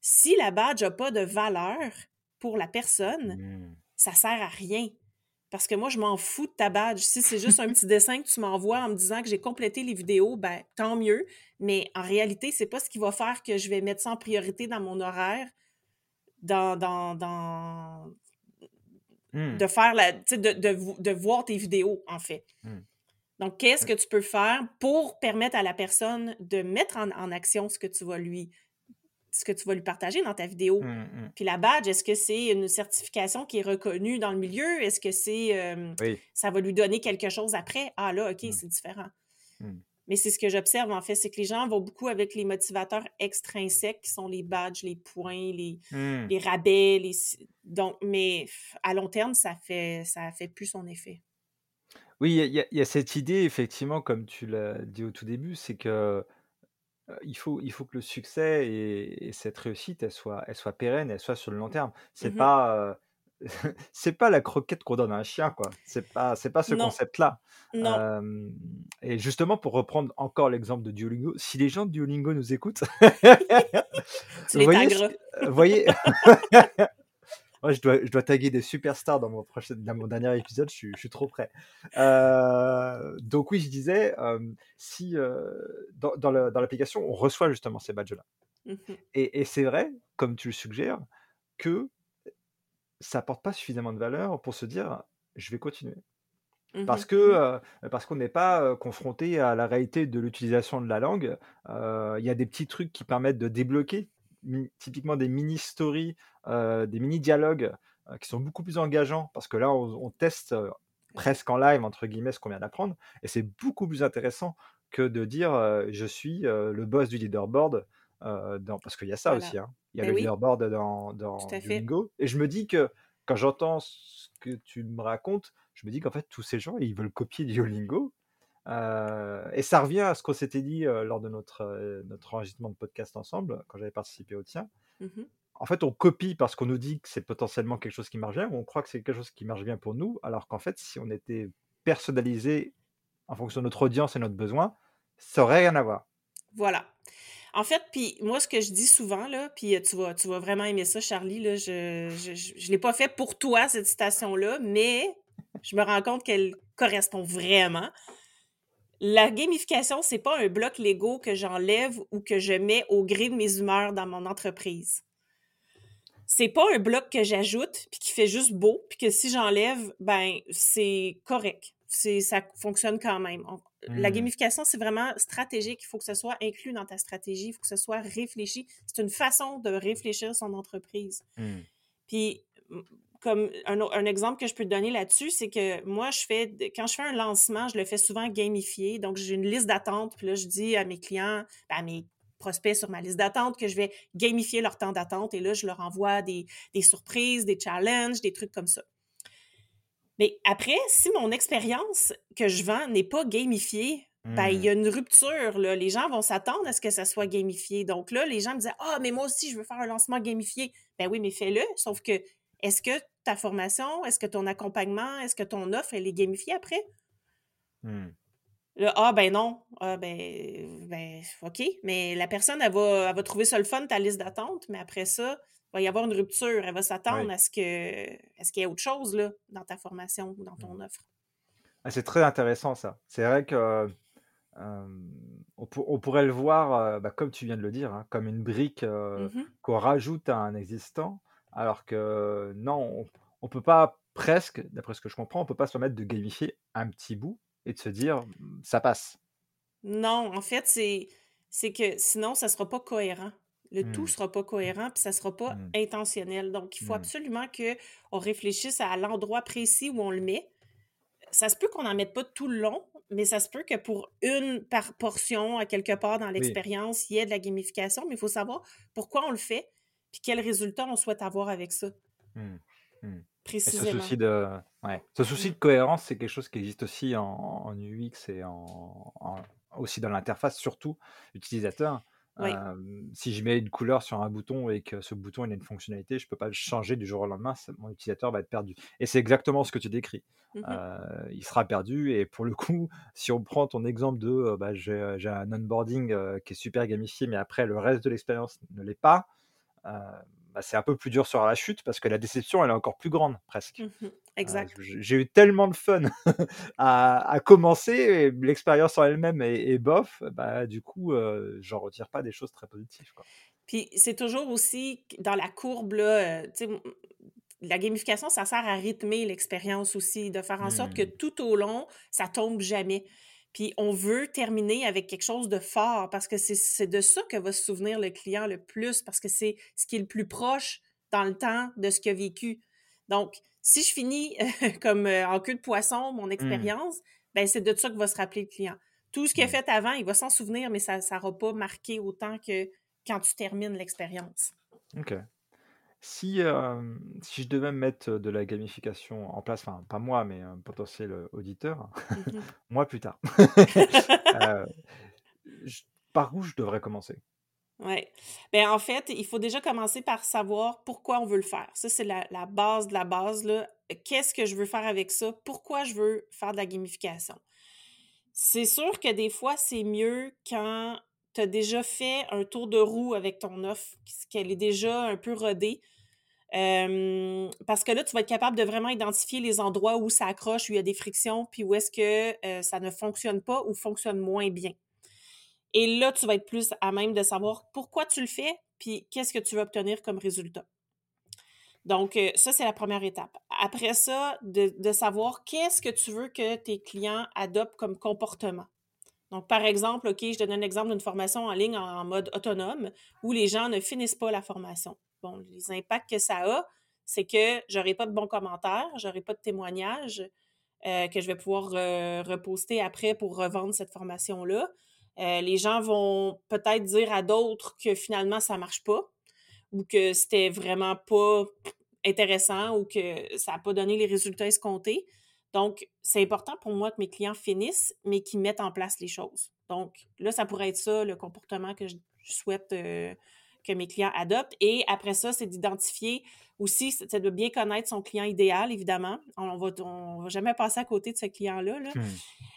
Si la badge n'a pas de valeur pour la personne, mmh. ça sert à rien. Parce que moi, je m'en fous de ta badge. Si c'est juste un petit dessin que tu m'envoies en me disant que j'ai complété les vidéos, ben tant mieux. Mais en réalité, c'est pas ce qui va faire que je vais mettre ça en priorité dans mon horaire, dans, dans, mmh. de faire la, de, de, de, voir tes vidéos, en fait. Mmh. Donc, qu'est-ce que tu peux faire pour permettre à la personne de mettre en, en action ce que tu vas lui ce que tu vas lui partager dans ta vidéo. Mmh, mmh. Puis la badge, est-ce que c'est une certification qui est reconnue dans le milieu? Est-ce que c'est ça va lui donner quelque chose après? Ah là, OK, mmh. c'est différent. Mais c'est ce que j'observe en fait, c'est que les gens vont beaucoup avec les motivateurs extrinsèques qui sont les badges, les points, les, les rabais, les donc mais à long terme, ça fait ça fait plus son effet. Oui, il y, y, a cette idée effectivement, comme tu l'as dit au tout début, c'est que il faut, il faut que le succès et, cette réussite, elle soit, elle soit pérenne, elle soit sur le long terme. C'est mmh pas, <laughs> c'est pas la croquette qu'on donne à un chien, quoi. C'est pas, c'est pas ce concept-là. et justement, pour reprendre encore l'exemple de Duolingo, si les gens de Duolingo nous écoutent, <laughs> <laughs> voyez, voyez Moi, je dois, je dois taguer des superstars dans mon, prochain, dans mon dernier épisode, je suis, je suis trop prêt. Euh, donc oui, je disais, euh, si euh, dans, dans l'application, on reçoit justement ces badges-là. Mhm. Et, et c'est vrai, comme tu le suggères, que ça apporte pas suffisamment de valeur pour se dire, je vais continuer. Parce Mhm. que euh, parce qu'on n'est pas confronté à la réalité de l'utilisation de la langue. Il y a des petits trucs qui permettent de débloquer, typiquement des mini-stories, euh, des mini-dialogues euh, qui sont beaucoup plus engageants, parce que là, on, on teste euh, presque en live, entre guillemets, ce qu'on vient d'apprendre, et c'est beaucoup plus intéressant que de dire euh, je suis euh, le boss du leaderboard, euh, dans, parce qu'il y a ça Voilà. aussi, hein. Il y a le oui, leaderboard dans, dans. Duolingo, et je me dis que quand j'entends ce que tu me racontes, je me dis qu'en fait, tous ces gens, ils veulent copier Duolingo. Euh, et ça revient à ce qu'on s'était dit euh, lors de notre, euh, notre enregistrement de podcast ensemble, quand j'avais participé au tien. Mhm. En fait, on copie parce qu'on nous dit que c'est potentiellement quelque chose qui marche bien, ou on croit que c'est quelque chose qui marche bien pour nous, alors qu'en fait, si on était personnalisé en fonction de notre audience et notre besoin, ça aurait rien à voir. Voilà. En fait, puis moi, ce que je dis souvent, là, puis euh, tu vas, tu vas vraiment aimer ça, Charlie, je je l'ai pas fait pour toi, cette citation-là, mais je me rends compte qu'elle correspond vraiment. La gamification, c'est pas un bloc Lego que j'enlève ou que je mets au gré de mes humeurs dans mon entreprise. C'est pas un bloc que j'ajoute puis qui fait juste beau puis que si j'enlève, ben c'est correct. C'est ça fonctionne quand même. On- La Hmm. gamification, c'est vraiment stratégique. Il faut que ce soit inclus dans ta stratégie. Il faut que ce soit réfléchi. C'est une façon de réfléchir son entreprise. Hmm. Puis, comme un, un exemple que je peux te donner là-dessus, c'est que moi, je fais, quand je fais un lancement, je le fais souvent gamifié. Donc, j'ai une liste d'attente. Puis là, je dis à mes clients, ben, à mes prospects sur ma liste d'attente que je vais gamifier leur temps d'attente. Et là, je leur envoie des, des surprises, des challenges, des trucs comme ça. Mais après, si mon expérience que je vends n'est pas gamifiée, ben, il y a une rupture. Là. Les gens vont s'attendre à ce que ça soit gamifié. Donc là, les gens me disaient Ah, mais moi aussi, je veux faire un lancement gamifié. Ben oui, mais fais-le. Sauf que, est-ce que ta formation, est-ce que ton accompagnement, est-ce que ton offre, elle est gamifiée après? Hmm. Là, ah, ben non. Ah, ben, ben, OK. Mais la personne, elle va, elle va trouver ça le fun, ta liste d'attente. Mais après ça, il va y avoir une rupture. Elle va s'attendre à ce que, à ce qu'il y ait autre chose là, dans ta formation ou dans ton Hmm. offre. Ah, c'est très intéressant ça. C'est vrai que euh, on, pour- on pourrait le voir, euh, bah, comme tu viens de le dire, hein, comme une brique euh, Mhm. qu'on rajoute à un existant, alors que non, on, on peut pas presque, d'après ce que je comprends, on peut pas se permettre de gamifier un petit bout et de se dire "Mm, ça passe. Non, en fait, c'est c'est que sinon, ça sera pas cohérent. Le tout Hmm, sera pas cohérent, puis ça sera pas intentionnel. Donc, il faut absolument que on réfléchisse à l'endroit précis où on le met. Ça se peut qu'on n'en mette pas tout le long, mais ça se peut que pour une par portion, à quelque part dans Oui. l'expérience, il y ait de la gamification, mais il faut savoir pourquoi on le fait, puis quel résultat on souhaite avoir avec ça, Et ce souci de, ouais, ce souci Mm. de cohérence, c'est quelque chose qui existe aussi en, en UX et en, en- aussi dans l'interface, surtout utilisateur. Oui, Euh, si je mets une couleur sur un bouton et que ce bouton il a une fonctionnalité, je peux pas le changer du jour au lendemain, mon utilisateur va être perdu. Et c'est exactement ce que tu décris. Mhm. Euh, il sera perdu et pour le coup, <laughs> si on prend ton exemple de euh, bah, j'ai un onboarding qui est super gamifié, mais après le reste de l'expérience ne l'est pas, bah, c'est un peu plus dur sur la chute parce que la déception elle est encore plus grande presque. Euh, Exact. j'ai eu tellement de fun <laughs> à, à commencer, et l'expérience en elle-même est, est bof, bah, du coup, euh, j'en retire pas des choses très positives. Quoi. Puis c'est toujours aussi dans la courbe, là, euh, la gamification, ça sert à rythmer l'expérience aussi, de faire en sorte que Hmm. tout au long, ça tombe jamais. Puis on veut terminer avec quelque chose de fort parce que c'est de ça que va se souvenir le client le plus, parce que c'est ce qui est le plus proche dans le temps de ce qu'il a vécu. Donc, si je finis <laughs> comme euh, en queue de poisson mon Hmm. expérience, ben c'est de ça que va se rappeler le client. Tout ce qu'il a Hmm. fait avant, il va s'en souvenir, mais ça n'aura pas marqué autant que quand tu termines l'expérience. Ok. Si, euh, si je devais mettre de la gamification en place, enfin, pas moi, mais un potentiel auditeur, Mhm. <laughs> moi plus tard, <laughs> euh, je- par où je devrais commencer? Ouais. Ben, en fait, il faut déjà commencer par savoir pourquoi on veut le faire. Ça, c'est la, la base de la base, là. Qu'est-ce que je veux faire avec ça? Pourquoi je veux faire de la gamification? C'est sûr que des fois, c'est mieux quand tu as déjà fait un tour de roue avec ton offre, qu'elle est déjà un peu rodée. Parce que là, tu vas être capable de vraiment identifier les endroits où ça accroche, où il y a des frictions, puis où est-ce que ça ne fonctionne pas ou fonctionne moins bien. Et là, tu vas être plus à même de savoir pourquoi tu le fais, puis qu'est-ce que tu veux obtenir comme résultat. Donc, ça, c'est la première étape. Après ça, de, de savoir qu'est-ce que tu veux que tes clients adoptent comme comportement. Donc, par exemple, OK, je donne un exemple d'une formation en ligne en, mode autonome où les gens ne finissent pas la formation. Les impacts que ça a, c'est que j'aurai pas de bons commentaires, j'aurai pas de témoignages euh, que je vais pouvoir reposter après pour revendre cette formation-là. Euh, les gens vont peut-être dire à d'autres que finalement ça marche pas ou que c'était vraiment pas intéressant ou que ça n'a pas donné les résultats escomptés. Donc, c'est important pour moi que mes clients finissent, mais qu'ils mettent en place les choses. Donc, là, ça pourrait être ça, le comportement que je, souhaite euh, que mes clients adoptent. Et après ça, c'est d'identifier aussi, c'est de bien connaître son client idéal, évidemment. On va, va jamais passer à côté de ce client-là, mmh.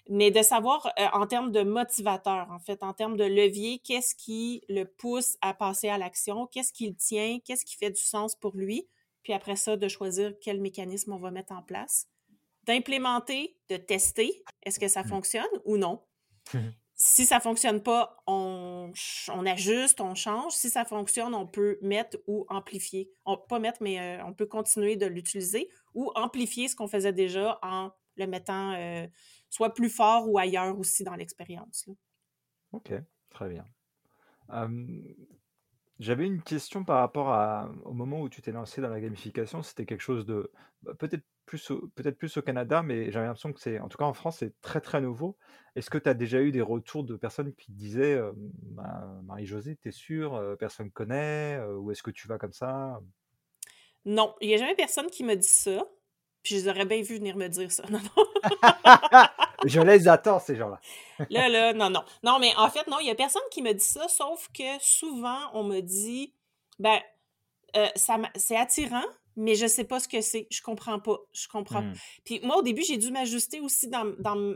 mais de savoir euh, en termes de motivateur, en fait, en termes de levier, qu'est-ce qui le pousse à passer à l'action, qu'est-ce qui le tient, qu'est-ce qui fait du sens pour lui, puis après ça, de choisir quel mécanisme on va mettre en place d'implémenter, de tester, est-ce que ça mmh. fonctionne ou non. Mmh si ça fonctionne pas, on, on, ajuste, on change. Si ça fonctionne, on peut mettre ou amplifier. On, pas mettre, mais euh, on peut continuer de l'utiliser ou amplifier ce qu'on faisait déjà en le mettant euh, soit plus fort ou ailleurs aussi dans l'expérience. OK, très bien. J'avais une question par rapport à, au moment où tu t'es lancé dans la gamification. C'était quelque chose de bah, peut-être plus peut-être plus au Canada, mais j'avais l'impression que c'est, en tout cas en France, c'est très très nouveau. Est-ce que tu as déjà eu des retours de personnes qui disaient «Bah, Marie-Josée, t'es sûre, personne connaît, ou est-ce que tu vas comme ça? Non, il n'y a jamais personne qui me dit ça. Puis je les aurais bien vu venir me dire ça. <laughs> Non, <laughs> je les attends, ces gens-là. là, là, <laughs> non, non. Non, mais en fait, non, il n'y a personne qui me dit ça, sauf que souvent, on me dit, ben, ça, c'est attirant, mais je sais pas ce que c'est. Je comprends pas. Je comprends. Mmh. Puis moi, au début, j'ai dû m'ajuster aussi dans,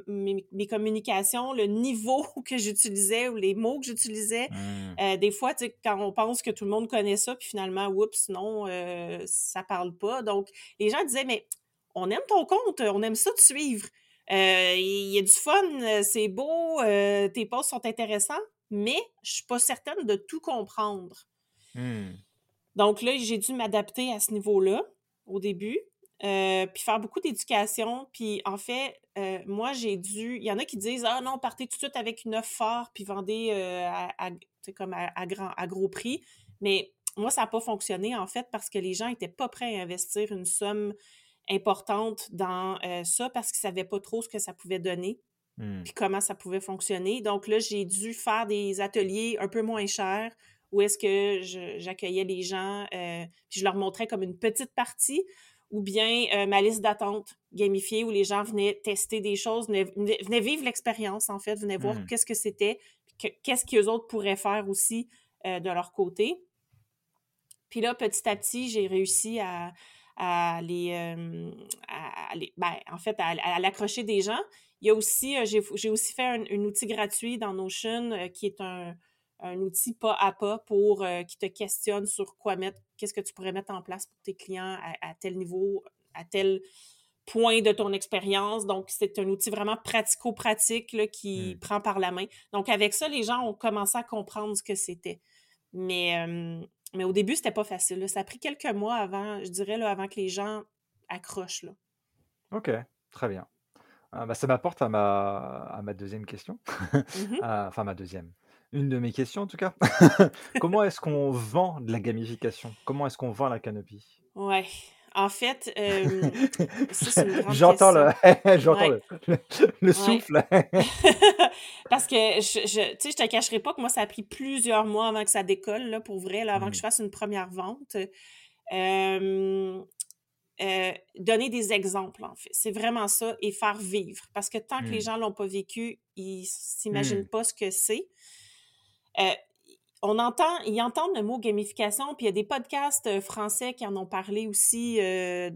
mes, communications, le niveau <laughs> que j'utilisais ou les mots que j'utilisais. Mmh. Euh, des fois, tu sais, quand on pense que tout le monde connaît ça, puis finalement, oups, non, euh, ça parle pas. Donc, les gens disaient, mais on aime ton compte, on aime ça te suivre. Euh, il y a du fun, c'est beau, tes posts sont intéressants, mais je suis pas certaine de tout comprendre. Mmh. Donc là, j'ai dû m'adapter à ce niveau-là au début, euh, puis faire beaucoup d'éducation. Puis en fait, euh, moi, j'ai dû. Il y en a qui disent Ah non, partez tout de suite avec une offre forte, puis vendez euh, à, comme à, grand, à gros prix. Mais moi, ça n'a pas fonctionné, en fait, parce que les gens n'étaient pas prêts à investir une somme importante dans ça parce qu'ils ne savaient pas trop ce que ça pouvait donner. Mmh. Puis comment ça pouvait fonctionner. Donc là, j'ai dû faire des ateliers un peu moins chers, où est-ce que j'accueillais les gens, euh, puis je leur montrais comme une petite partie, ou bien euh, ma liste d'attente gamifiée où les gens venaient tester des choses, venaient, vivre l'expérience en fait, venaient voir mmh. qu'est-ce que c'était, qu'est-ce qu'eux autres pourraient faire aussi euh, de leur côté. Puis là, petit à petit, j'ai réussi à, les, ben, en fait, à, l'accrocher des gens. Il y a aussi, j'ai aussi fait un, outil gratuit dans Notion qui est un, un outil pas à pas pour euh, qui te questionne sur quoi mettre, qu'est-ce que tu pourrais mettre en place pour tes clients à, tel niveau, à tel point de ton expérience. Donc, c'est un outil vraiment pratico-pratique qui mmh. prend par la main. Donc, avec ça, les gens ont commencé à comprendre ce que c'était. Mais, mais au début, c'était pas facile. Ça a pris quelques mois avant, je dirais, là, avant que les gens accrochent. Là. OK, très bien. Ah, bah, ça m'apporte à ma, à ma deuxième question. Mmh <laughs> enfin, ma deuxième une de mes questions en tout cas. <laughs> Comment est-ce qu'on vend de la gamification? Comment est-ce qu'on vend la canopie? Ouais. En fait, euh, <laughs> j'entends le, <laughs> j'entends le, souffle. Parce que je, je, je te cacherai pas que moi, ça a pris plusieurs mois avant que ça décolle, là, pour vrai, là, avant que je mmh. fasse une première vente. Euh, donner des exemples, en fait. C'est vraiment ça, et faire vivre. Parce que tant que les mmh. gens l'ont pas vécu, ils s'imaginent mmh. pas ce que c'est. Euh, on entend, ils entendent le mot gamification, puis il y a des podcasts euh, français qui en ont parlé aussi euh,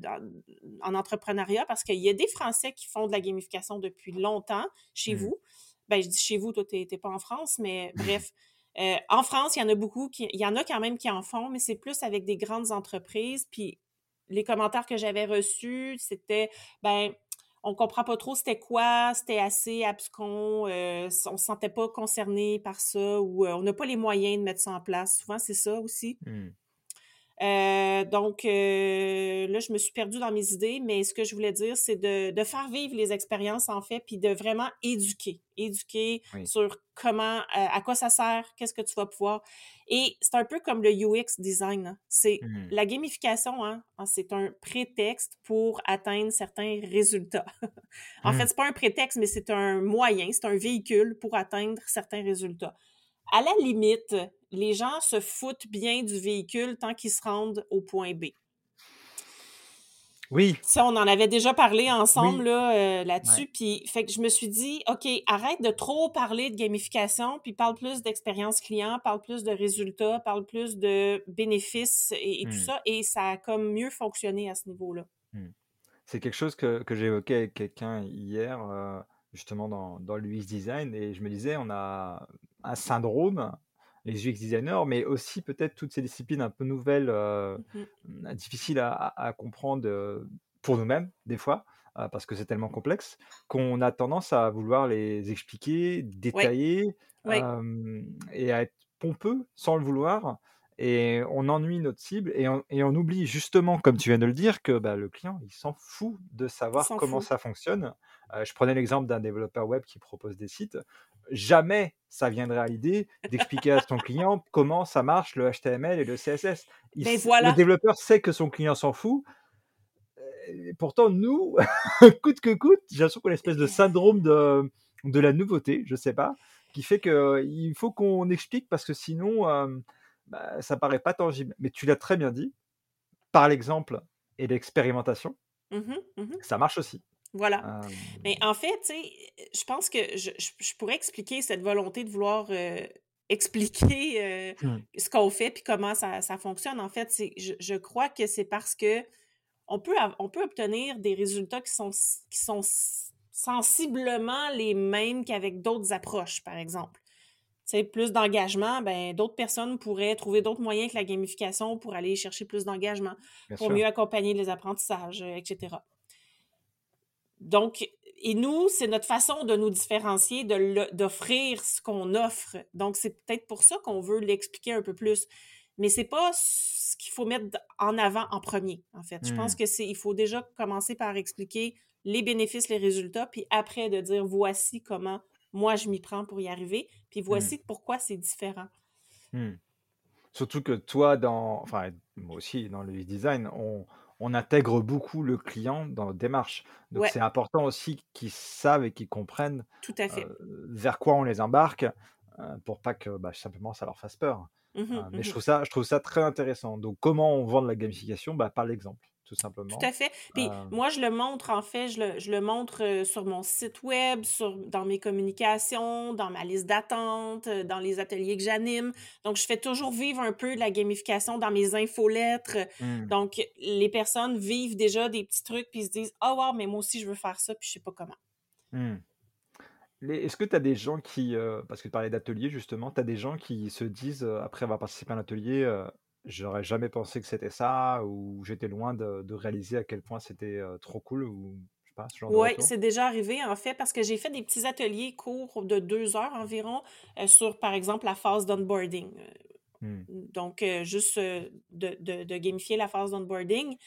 en entrepreneuriat, parce qu'il y a des Français qui font de la gamification depuis longtemps chez mmh. vous. Ben, je dis chez vous, toi, tu n'es pas en France, mais <laughs> bref. Euh, en France, il y en a beaucoup, qui, il y en a quand même qui en font, mais c'est plus avec des grandes entreprises. Puis les commentaires que j'avais reçus, c'était, ben, on comprend pas trop c'était quoi, c'était assez abscon, euh, on se sentait pas concerné par ça ou euh, on n'a pas les moyens de mettre ça en place. Souvent, c'est ça aussi. Mmh. Euh, donc, euh, là, je me suis perdue dans mes idées, mais ce que je voulais dire, c'est de, de faire vivre les expériences, en fait, puis de vraiment éduquer. Éduquer Oui. sur comment, euh, à quoi ça sert, qu'est-ce que tu vas pouvoir. Et c'est un peu comme le UX design. hein. C'est Mmh. la gamification, hein, hein, c'est un prétexte pour atteindre certains résultats. <laughs> en Mmh. fait, c'est pas un prétexte, mais c'est un moyen, c'est un véhicule pour atteindre certains résultats. À la limite, les gens se foutent bien du véhicule tant qu'ils se rendent au point B. Oui, Ça, on en avait déjà parlé ensemble oui, là, euh, ouais. là-dessus. Puis, fait que je me suis dit, OK, arrête de trop parler de gamification, puis parle plus d'expérience client, parle plus de résultats, parle plus de bénéfices et, et tout Mmh. ça. Et ça a comme mieux fonctionné à ce niveau-là. Mmh. C'est quelque chose que, que j'ai évoqué avec quelqu'un hier, euh, justement dans, dans l'UX design, et je me disais, on a un syndrome, les UX designers, mais aussi peut-être toutes ces disciplines un peu nouvelles, euh, Mhm. difficiles à, comprendre euh, pour nous-mêmes, des fois, euh, parce que c'est tellement complexe, qu'on a tendance à vouloir les expliquer, détailler, euh, et à être pompeux sans le vouloir. Et on ennuie notre cible et on, et on oublie justement, comme tu viens de le dire, que bah, le client, il s'en fout de savoir comment fout. ça fonctionne. Euh, je prenais l'exemple d'un développeur web qui propose des sites. Jamais ça viendrait à l'idée d'expliquer à son client comment ça marche le HTML et le CSS. Il le développeur sait que son client s'en fout. Et pourtant, nous, <laughs> coûte que coûte, j'ai l'impression qu'on a une espèce de syndrome de, de la nouveauté, je sais pas, qui fait qu'il faut qu'on explique parce que sinon, euh, bah, ça paraît pas tangible. Mais tu l'as très bien dit, par l'exemple et l'expérimentation, Mhm, mhm. ça marche aussi. Voilà. Euh, Mais en fait, tu sais, je pense que je, je- je pourrais expliquer cette volonté de vouloir euh, expliquer euh, hmm, ce qu'on fait puis comment ça, ça fonctionne. En fait, c'est, je, je crois que c'est parce que on peut, on peut obtenir des résultats qui sont, qui sont sensiblement les mêmes qu'avec d'autres approches, par exemple. Tu sais, plus d'engagement, ben, d'autres personnes pourraient trouver d'autres moyens que la gamification pour aller chercher plus d'engagement, pour sûr. mieux accompagner les apprentissages, etc. Donc, et nous, c'est notre façon de nous différencier, d'offrir ce qu'on offre. Donc, c'est peut-être pour ça qu'on veut l'expliquer un peu plus. Mais c'est pas ce qu'il faut mettre en avant en premier, en fait. Je pense Hmm, que c'est, il faut déjà commencer par expliquer les bénéfices, les résultats, puis après de dire voici comment moi je m'y prends pour y arriver, puis hmm, voici pourquoi c'est différent. hmm. Surtout que toi, dans, enfin, moi aussi, dans le design, on, on intègre beaucoup le client dans notre démarche. Donc, Ouais, c'est important aussi qu'ils savent et qu'ils comprennent tout à fait. euh, vers quoi on les embarque euh, pour pas que bah, simplement ça leur fasse peur. Mhm, Euh, mais je mhm. trouve ça, je trouve ça très intéressant. Donc, comment on vend de la gamification? Bah, Par l'exemple, tout Tout simplement. à fait. Puis Euh, moi, je le montre, en fait, je le, je le montre euh, sur mon site web, sur, dans mes communications, dans ma liste d'attente, euh, dans les ateliers que j'anime. Donc, je fais toujours vivre un peu de la gamification dans mes infolettres. hmm, Donc, les personnes vivent déjà des petits trucs, puis ils se disent « Ah, wow, mais moi aussi, je veux faire ça, puis je sais pas comment. hmm. Est-ce que tu as des gens qui, euh, parce que tu parlais d'atelier justement, tu as des gens qui se disent, euh, après avoir participé à un atelier, j'aurais jamais pensé que c'était ça, ou j'étais loin de, de réaliser à quel point c'était euh, trop cool, ou je sais pas, ce genre de Oui, c'est déjà arrivé, en fait, parce que j'ai fait des petits ateliers courts de deux heures environ euh, sur, par exemple, la phase d'onboarding. Euh, Hmm, Donc, euh, juste euh, de, de- de gamifier la phase d'onboarding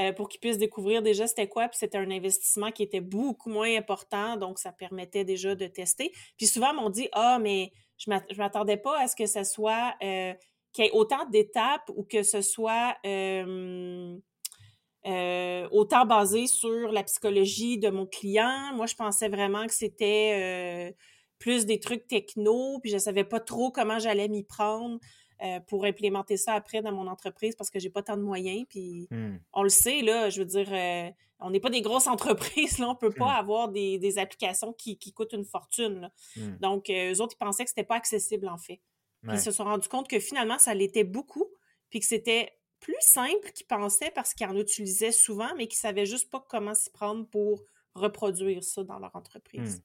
euh, pour qu'ils puissent découvrir déjà c'était quoi. Puis c'était un investissement qui était beaucoup moins important, donc ça permettait déjà de tester. Puis souvent, on m'ont dit Ah, mais je je m'attendais pas à ce que ce soit euh, qu'il y ait autant d'étapes ou que ce soit euh, euh, autant basé sur la psychologie de mon client. Moi, je pensais vraiment que c'était euh, plus des trucs techno, puis je savais pas trop comment j'allais m'y prendre euh, pour implémenter ça après dans mon entreprise parce que j'ai pas tant de moyens. Puis hmm, on le sait, là, je veux dire, euh, on n'est pas des grosses <laughs> entreprises, là, on peut pas hmm, avoir des, des applications qui, qui coûtent une fortune. là. hmm. Donc, euh, eux autres, ils pensaient que c'était pas accessible, en fait. Puis ils Ouais. se sont rendus compte que finalement, ça l'était beaucoup, puis que c'était plus simple qu'ils pensaient parce qu'ils en utilisaient souvent, mais qu'ils savaient juste pas comment s'y prendre pour reproduire ça dans leur entreprise.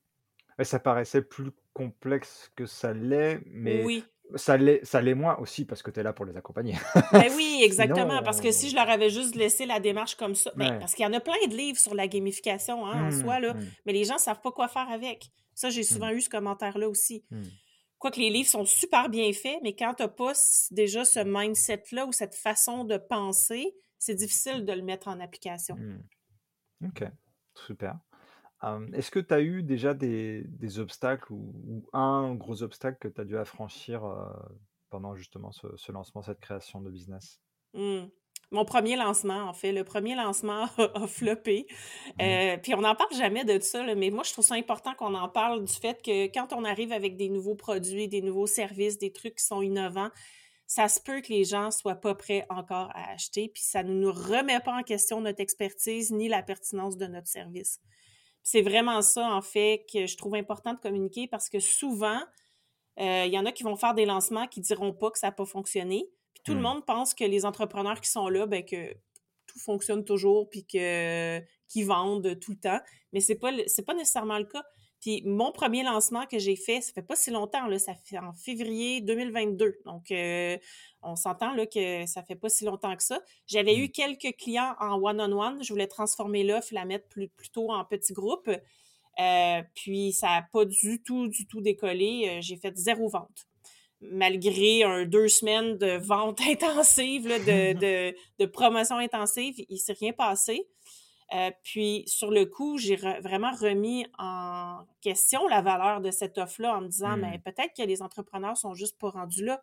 Ouais, ça paraissait plus complexe que ça l'est, mais Oui, Ça l'est moins aussi parce que tu es là pour les accompagner. Ben <laughs> oui, exactement, parce que si je leur avais juste laissé la démarche comme ça ben, ouais. parce qu'il y en a plein de livres sur la gamification, hein, en Mmh, soi, là, mmh, mais les gens savent pas quoi faire avec. Ça, j'ai mmh, souvent eu ce commentaire-là aussi. Quoique les livres sont super bien faits, mais quand tu as pas déjà ce mindset-là ou cette façon de penser, c'est difficile de le mettre en application. mmh. OK, super. Est-ce que tu as eu déjà des des obstacles ou ou un gros obstacle que tu as dû affranchir, pendant justement ce ce lancement, cette création de business? Mmh. Mon premier lancement, en fait, le premier lancement <laughs> a a floppé, Mmh. heu, puis on n'en parle jamais de ça, là, mais moi, je trouve ça important qu'on en parle du fait que quand on arrive avec des nouveaux produits, des nouveaux services, des trucs qui sont innovants, ça se peut que les gens soient pas prêts encore à acheter, puis ça ne nous remet pas en question notre expertise ni la pertinence de notre service. C'est vraiment ça, en fait, que je trouve important de communiquer parce que souvent, euh, il y en a qui vont faire des lancements qui diront pas que ça n'a pas fonctionné. Tout le Mmh. monde pense que les entrepreneurs qui sont là, ben, que tout fonctionne toujours puis que qu'ils vendent tout le temps. Mais c'est pas c'est pas nécessairement le cas. Puis mon premier lancement que j'ai fait, ça fait pas si longtemps, là, ça fait en février 2022. Donc, euh, on s'entend là que ça fait pas si longtemps que ça. J'avais Mmh. eu quelques clients en one-on-one. Je voulais transformer l'offre, la mettre plus, plutôt en petits groupes. Euh, puis ça n'a pas du tout, du tout décollé. Euh, j'ai fait zéro vente. Malgré un deux semaines de vente <laughs> intensive, là, de, <laughs> de, de promotion intensive, il ne s'est rien passé. Euh, puis sur le coup, j'ai re- vraiment remis en question la valeur de cette offre-là en me disant, mais Mmh. peut-être que les entrepreneurs sont juste pas rendus là.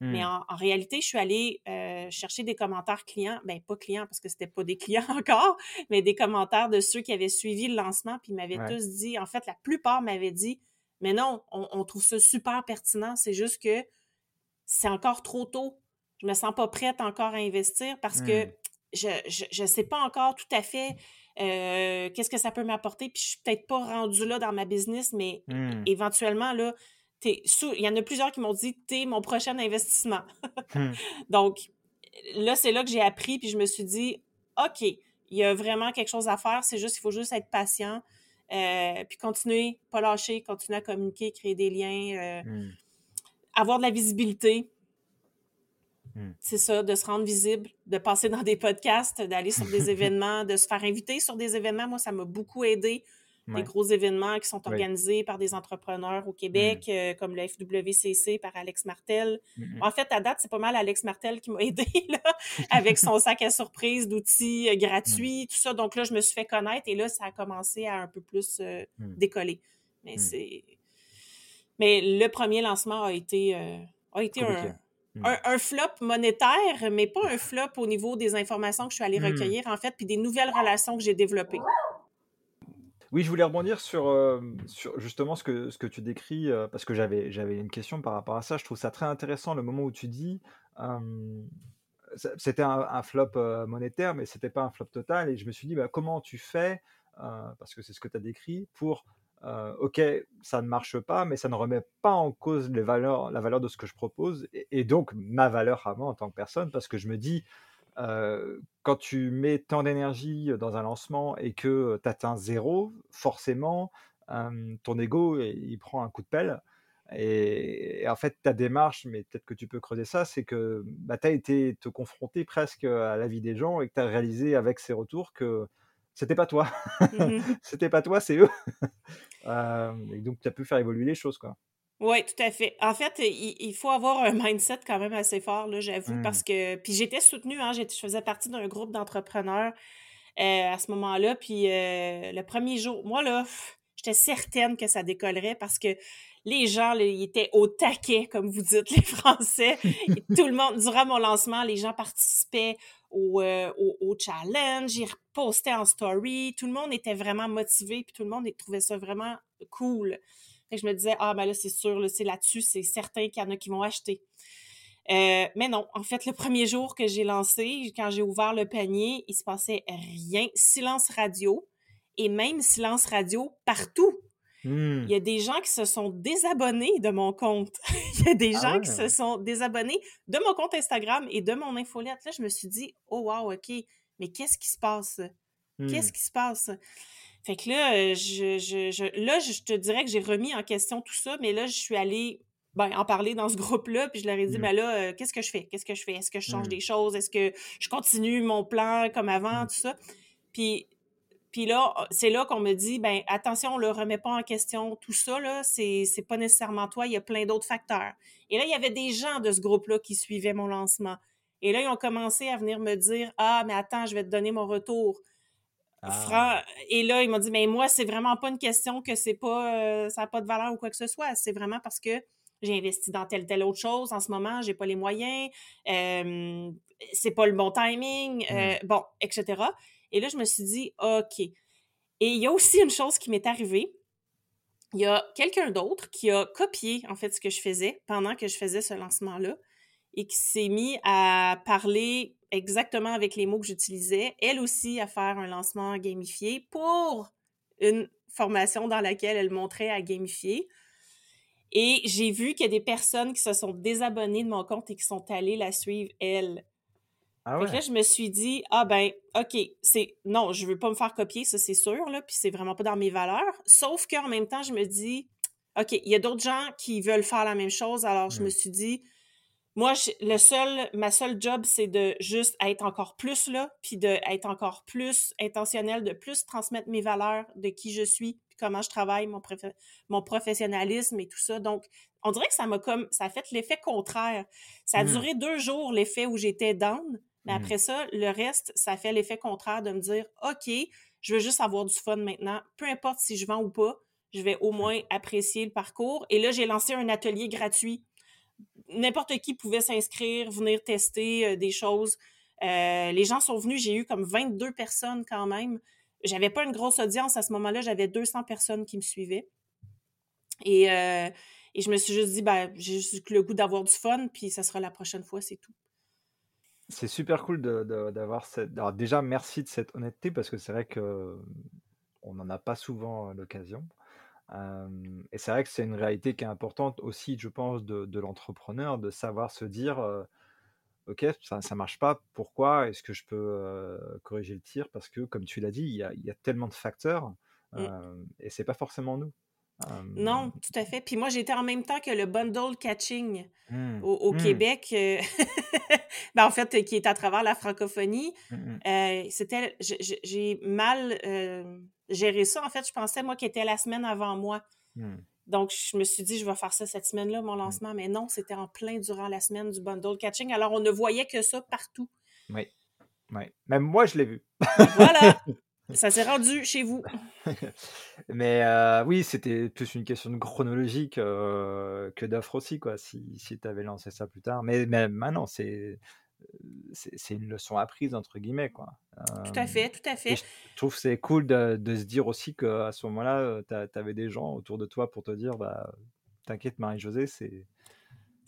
Mais Mmh. en, en réalité, je suis allée euh, chercher des commentaires clients, ben pas clients parce que c'était pas des clients <laughs> encore, mais des commentaires de ceux qui avaient suivi le lancement, puis ils m'avaient Ouais. tous dit, en fait, la plupart m'avaient dit, mais non, on, on trouve ça super pertinent, c'est juste que c'est encore trop tôt. Je me sens pas prête encore à investir parce que Mmh. je, je, je sais pas encore tout à fait euh, qu'est-ce que ça peut m'apporter, puis je suis peut-être pas rendue là dans ma business, mais Mmh. éventuellement, là, il y en a plusieurs qui m'ont dit, t'es mon prochain investissement. Mmh. <laughs> Donc, là, c'est là que j'ai appris, puis je me suis dit, OK, il y a vraiment quelque chose à faire, c'est juste, il faut juste être patient, euh, puis continuer, pas lâcher, continuer à communiquer, créer des liens, euh, Mmh. avoir de la visibilité. Mmh. C'est ça, de se rendre visible, de passer dans des podcasts, d'aller sur des <laughs> événements, de se faire inviter sur des événements. Moi, ça m'a beaucoup aidé. Des gros événements qui sont Oui. organisés par des entrepreneurs au Mmh. Québec, euh, comme le FWCC par Alex Martel. Mmh. En fait, à date, c'est pas mal Alex Martel qui m'a <laughs> aidé là, <laughs> avec son sac à surprise d'outils euh, Mmh. gratuits, tout ça. Donc là, je me suis fait connaître et là, ça a commencé à un peu plus euh, Mmh. décoller. Mais c'est. Mais le premier lancement a été, euh, a été Compliqué. un, un, un flop monétaire, mais pas un flop au niveau des informations que je suis allée recueillir, en fait, puis des nouvelles relations que j'ai développées. Oui, je voulais rebondir sur, sur justement ce que tu décris, heu, parce que j'avais une question par rapport à ça. Je trouve ça très intéressant le moment où tu dis, ça c'était un flop, monétaire, mais c'était pas un flop total et je me suis dit: «Bah, comment tu fais?» parce que c'est ce que tu as décrit, pour, OK, ça ne marche pas, mais ça ne remet pas en cause la valeur de ce que je propose et et donc ma valeur à moi en tant que personne. Parce que je me dis, Quand tu mets tant d'énergie dans un lancement et que, tu atteins 0, forcément, ton ego, il prend un coup de pelle et et en fait, ta démarche, mais peut-être que tu peux creuser ça, c'est que, bah, tu as été te confronter presque, à la vie des gens et que tu as réalisé avec ces retours que c'était pas toi. Mhm. <laughs> C'était pas toi, c'est eux. <laughs> Et donc tu as pu faire évoluer les choses, quoi. Oui, tout à fait. En fait, il, il faut avoir un mindset quand même assez fort, là, j'avoue, Mmh. parce que. Puis j'étais soutenue, hein, je faisais partie d'un groupe d'entrepreneurs euh, à ce moment-là. Puis euh, le premier jour, moi, là, j'étais certaine que ça décollerait parce que les gens, là, ils étaient au taquet, comme vous dites, <laughs> les Français. Et tout le monde, durant mon lancement, les gens participaient au, euh, au, au challenge, ils repostaient en story. Tout le monde était vraiment motivé, puis tout le monde trouvait ça vraiment cool. Fait que je me disais, ah, ben là, c'est sûr, là, c'est là-dessus, c'est certain qu'il y en a qui vont acheter. Euh, mais non, en fait, le premier jour que j'ai lancé, quand j'ai ouvert le panier, il se passait rien. Silence radio et même silence radio partout. Mmh. Il y a des gens qui se sont désabonnés de mon compte. <laughs> Il y a des Ah gens ouais? qui se sont désabonnés de mon compte Instagram et de mon infolette. Là, je me suis dit, oh wow, OK, mais qu'est-ce qui se passe? Qu'est-ce Mmh. qui se passe? Fait que là, euh, je, je, je- là, je te dirais que j'ai remis en question tout ça, mais là, je suis allée ben, en parler dans ce groupe-là. Puis je leur ai dit, Mmh. ben là, euh, qu'est-ce que je fais? Qu'est-ce que je fais? Est-ce que je change Mmh. des choses? Est-ce que je continue mon plan comme avant? Mmh. Tout ça. Puis, puis là, c'est là qu'on me dit, ben attention, on ne le remet pas en question. Tout ça, là, c'est c'est pas nécessairement toi, il y a plein d'autres facteurs. Et là, il y avait des gens de ce groupe-là qui suivaient mon lancement. Et là, ils ont commencé à venir me dire, ah, mais attends, je vais te donner mon retour. Ah. Et là, il m'a dit, mais moi, c'est vraiment pas une question que c'est pas, euh, ça n'a pas de valeur ou quoi que ce soit. C'est vraiment parce que j'ai investi dans telle, telle autre chose. En ce moment, j'ai pas les moyens. Euh, c'est pas le bon timing. euh, bon, etc. Et là, je me suis dit, OK. Et il y a aussi une chose qui m'est arrivée. Il y a quelqu'un d'autre qui a copié, en fait, ce que je faisais pendant que je faisais ce lancement-là et qui s'est mis à parler exactement avec les mots que j'utilisais, elle aussi à faire un lancement gamifié pour une formation dans laquelle elle montrait à gamifier. Et j'ai vu qu'il y a des personnes qui se sont désabonnées de mon compte et qui sont allées la suivre, elle. Ah Fait que là, je me suis dit, ah ben, OK, c'est. Non, je veux pas me faire copier, ça c'est sûr, là, puis c'est vraiment pas dans mes valeurs. Sauf qu'en même temps, je me dis, OK, il y a d'autres gens qui veulent faire la même chose, alors je me suis dit, moi, je- le seul, ma seule job, c'est de juste être encore plus là, puis d'être encore plus intentionnel, de plus transmettre mes valeurs, de qui je suis, puis comment je travaille, mon, professionnalisme et tout ça. Donc, on dirait que ça m'a comme, ça a fait l'effet contraire. Ça a Mm. duré deux jours, l'effet où j'étais down, mais Mm. après ça, le reste, ça fait l'effet contraire de me dire, OK, je veux juste avoir du fun maintenant, peu importe si je vends ou pas, je vais au moins apprécier le parcours. Et là, j'ai lancé un atelier gratuit n'importe qui pouvait s'inscrire, venir tester euh, des choses. Euh, les gens sont venus, j'ai eu comme 22 personnes quand même. J'avais pas une grosse audience à ce moment-là, j'avais 200 personnes qui me suivaient. Et, euh, et je me suis juste dit, ben, j'ai juste le goût d'avoir du fun, puis ça sera la prochaine fois, c'est tout. C'est super cool d'avoir cette. Alors déjà, merci de cette honnêteté parce que c'est vrai que on n'en a pas souvent l'occasion. Euh, et c'est vrai que c'est une réalité qui est importante aussi, je pense, de, de l'entrepreneur, de savoir se dire, euh, ok, ça, ça marche pas. Pourquoi Est-ce que je peux euh, corriger le tir? Parce que, comme tu l'as dit, il y a, il y a tellement de facteurs Mm. euh, et c'est pas forcément nous. Non, tout à fait. Puis moi, j'étais en même temps que le bundle catching hmm, au, au hmm, Québec, <laughs> ben, en fait, qui est à travers la francophonie. c'était, j'ai mal géré ça. En fait, je pensais, moi, qu'il était la semaine avant moi. Hmm. Donc, je me suis dit, je vais faire ça cette semaine-là, mon Mm. lancement. Mais non, c'était en plein durant la semaine du bundle catching. Alors, on ne voyait que ça partout. Oui, oui. Même moi, je l'ai vu. Voilà, <laughs> ça s'est rendu chez vous. <laughs> Mais euh, oui, c'était plus une question de chronologique euh, que d'offre aussi, quoi, si, si tu avais lancé ça plus tard. Mais, mais maintenant, c'est c'est une leçon apprise, entre guillemets, quoi. Tout à fait, tout à fait. je trouve que c'est cool de, de se dire aussi qu'à ce moment-là, tu avais des gens autour de toi pour te dire, bah, t'inquiète, Marie-Josée, c'est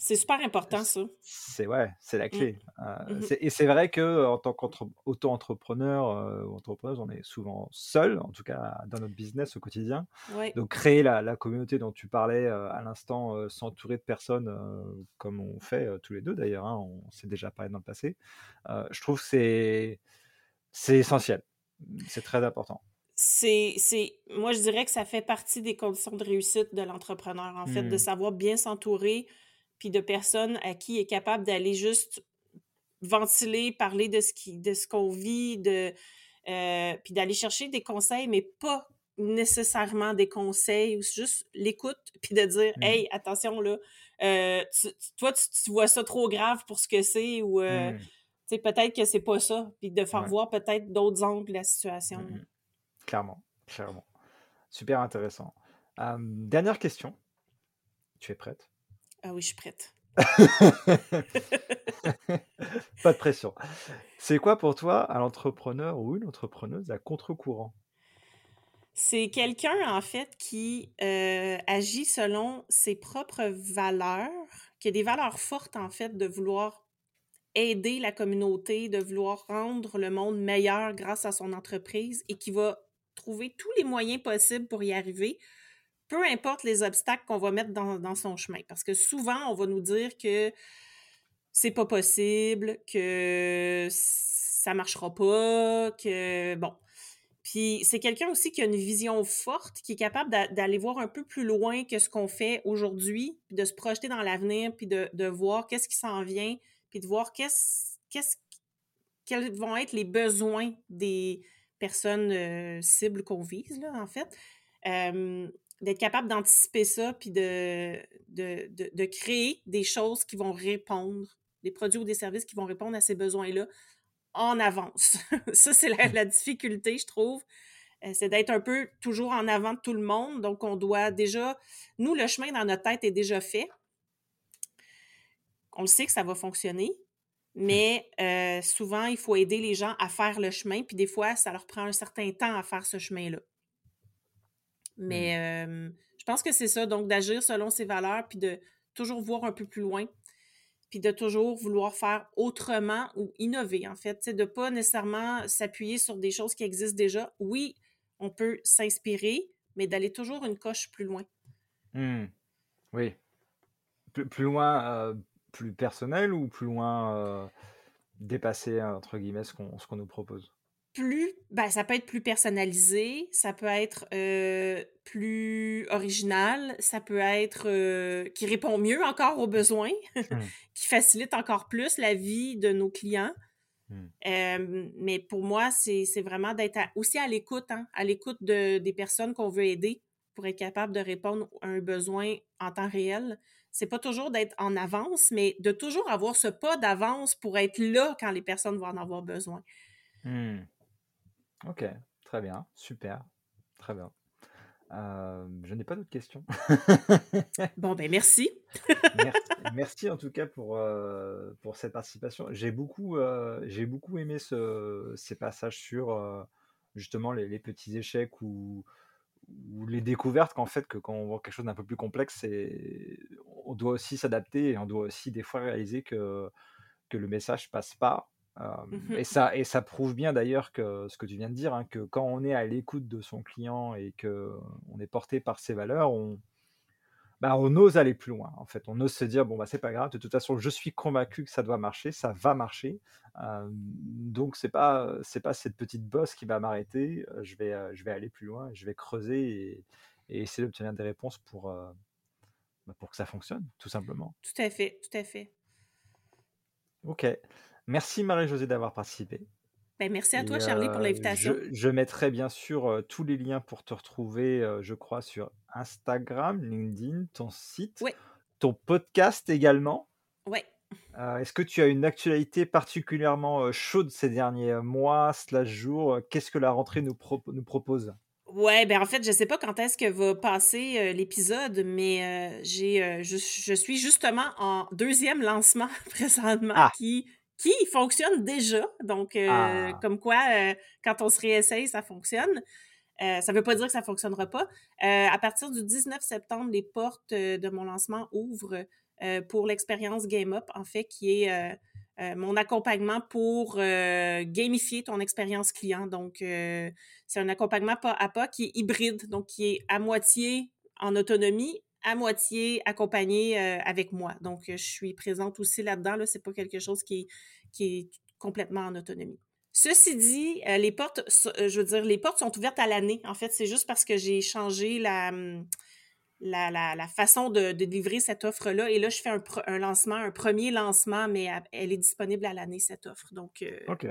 C'est super important, ça. c'est ouais, c'est la Mm. clé. Euh, c'est- et c'est vrai que en tant qu'auto-entrepreneur euh, ou entrepreneuse, on est souvent seul, en tout cas dans notre business au quotidien. Donc créer la, la communauté dont tu parlais euh, à l'instant, euh, s'entourer de personnes comme on fait tous les deux d'ailleurs, hein, on s'est déjà parlé dans le passé. je trouve que c'est c'est essentiel, c'est très important. c'est, moi, je dirais que ça fait partie des conditions de réussite de l'entrepreneur, en fait, de Hmm. savoir bien s'entourer, puis de personnes à qui il est capable d'aller juste ventiler, parler de ce qui, de ce qu'on vit, de, euh, puis d'aller chercher des conseils, mais pas nécessairement des conseils, ou juste l'écoute, puis de dire, Hmm. hey, attention là, euh, tu- toi, tu, tu vois ça trop grave pour ce que c'est, ou euh, Hmm. tu sais, peut-être que c'est pas ça, puis de faire Ouais. voir peut-être d'autres angles de la situation. Hmm. Clairement, clairement. Super intéressant. Dernière question. Tu es prête? Ah oui, je suis prête. <laughs> Pas de pression. C'est quoi pour toi un entrepreneur ou une entrepreneuse à contre-courant? C'est quelqu'un, en fait, qui euh, agit selon ses propres valeurs, qui a des valeurs fortes, en fait, de vouloir aider la communauté, de vouloir rendre le monde meilleur grâce à son entreprise et qui va trouver tous les moyens possibles pour y arriver, peu importe les obstacles qu'on va mettre dans, son chemin. Parce que souvent, on va nous dire que c'est pas possible, que ça marchera pas, que bon. Puis c'est quelqu'un aussi qui a une vision forte, qui est capable d'aller voir un peu plus loin que ce qu'on fait aujourd'hui, puis de se projeter dans l'avenir, puis de, voir qu'est-ce qui s'en vient, puis de voir qu'est-ce, quels vont être les besoins des personnes euh, cibles qu'on vise, là, en fait. D'être capable d'anticiper ça, puis de, de, de, de, créer des choses qui vont répondre, des produits ou des services qui vont répondre à ces besoins-là en avance. <laughs> ça, c'est la, la, difficulté, je trouve. Euh, c'est d'être un peu toujours en avant de tout le monde. Donc, on doit déjà... Nous, le chemin dans notre tête est déjà fait. On le sait que ça va fonctionner, mais euh, souvent, il faut aider les gens à faire le chemin, puis des fois, ça leur prend un certain temps à faire ce chemin-là. Mais euh, je pense que c'est ça, donc d'agir selon ses valeurs, puis de toujours voir un peu plus loin, puis de toujours vouloir faire autrement ou innover, en fait. de ne pas nécessairement s'appuyer sur des choses qui existent déjà. Oui, on peut s'inspirer, mais d'aller toujours une coche plus loin. Mmh. Oui. Plus, loin, euh, plus personnel ou plus loin euh, dépasser, entre guillemets, ce qu'on nous propose? Plus, ben, ça peut être plus personnalisé, ça peut être euh, plus original, ça peut être euh, qui répond mieux encore aux besoins, <laughs> mmh. qui facilite encore plus la vie de nos clients. Mmh. mais pour moi, c'est vraiment d'être aussi à l'écoute, hein, à l'écoute de, des personnes qu'on veut aider pour être capable de répondre à un besoin en temps réel. C'est pas toujours d'être en avance, mais de toujours avoir ce pas d'avance pour être là quand les personnes vont en avoir besoin. Mmh. Ok, très bien, super, très bien. Euh, je n'ai pas d'autres questions. bon, ben <laughs> merci. merci. en tout cas pour, euh, pour cette participation. J'ai beaucoup, euh, j'ai beaucoup aimé ce, ces passages sur justement les, petits échecs ou, ou les découvertes qu'en fait, que quand on voit quelque chose d'un peu plus complexe, on doit aussi s'adapter et on doit aussi des fois réaliser que, que le message passe pas Mmh et, ça, et ça prouve bien d'ailleurs que ce que tu viens de dire, hein, que quand on est à l'écoute de son client et qu'on est porté par ses valeurs, on, bah, on ose aller plus loin. En fait, on ose se dire bon bah c'est pas grave. De toute façon, je suis convaincu que ça doit marcher, ça va marcher. donc c'est pas c'est pas cette petite bosse qui va m'arrêter. Je vais je vais aller plus loin, je vais creuser et, et essayer d'obtenir des réponses pour bah, pour que ça fonctionne, tout simplement. Tout à fait, tout à fait. Ok. Merci Marie-Josée d'avoir participé. Ben, merci à toi, Charlie, pour l'invitation. Je, mettrai bien sûr tous les liens pour te retrouver, je crois, sur Instagram, LinkedIn, ton site, ton podcast également. Oui. Est-ce que tu as une actualité particulièrement chaude ces derniers mois, slash jours? Qu'est-ce que la rentrée nous, nous propose? Ouais, ben en fait, je sais pas quand est-ce que va passer l'épisode, mais j'ai, je, je, suis justement en deuxième lancement <laughs> présentement ah! qui qui fonctionne déjà. Donc, euh, ah. comme quoi, euh, quand on se réessaye, ça fonctionne. Euh, ça ne veut pas dire que ça ne fonctionnera pas. à partir du 19 septembre, les portes de mon lancement ouvrent pour l'expérience Game Up, en fait, qui est mon accompagnement pour gamifier ton expérience client. Donc, c'est un accompagnement pas à pas qui est hybride, donc qui est à moitié en autonomie, à moitié accompagnée euh, avec moi. Donc, je suis présente aussi là-dedans. Là, c'est pas quelque chose qui est, qui est complètement en autonomie. Ceci dit, euh, les portes, euh, je veux dire, les portes sont ouvertes à l'année. En fait, c'est juste parce que j'ai changé la, hum, la, la, façon de, de, livrer cette offre-là. Et là, je fais un, un, lancement, un premier lancement, mais elle est disponible à l'année, cette offre. Donc, OK.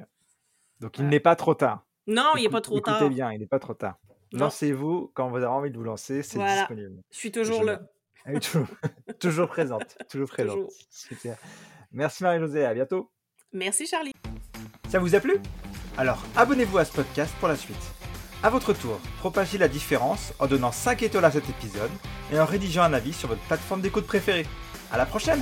Donc, il n'est pas trop tard. Non, il n'est pas trop tard. Écoutez bien, il n'est pas trop tard. Lancez-vous quand vous avez envie de vous lancer, c'est disponible. Je suis toujours là. <laughs> toujours, présente. Toujours <laughs> présente. Merci Marie-Josée, à bientôt. Merci Charlie. Ça vous a plu? Alors abonnez-vous à ce podcast pour la suite. À votre tour, propagez la différence en donnant 5 étoiles à cet épisode et en rédigeant un avis sur votre plateforme d'écoute préférée. À la prochaine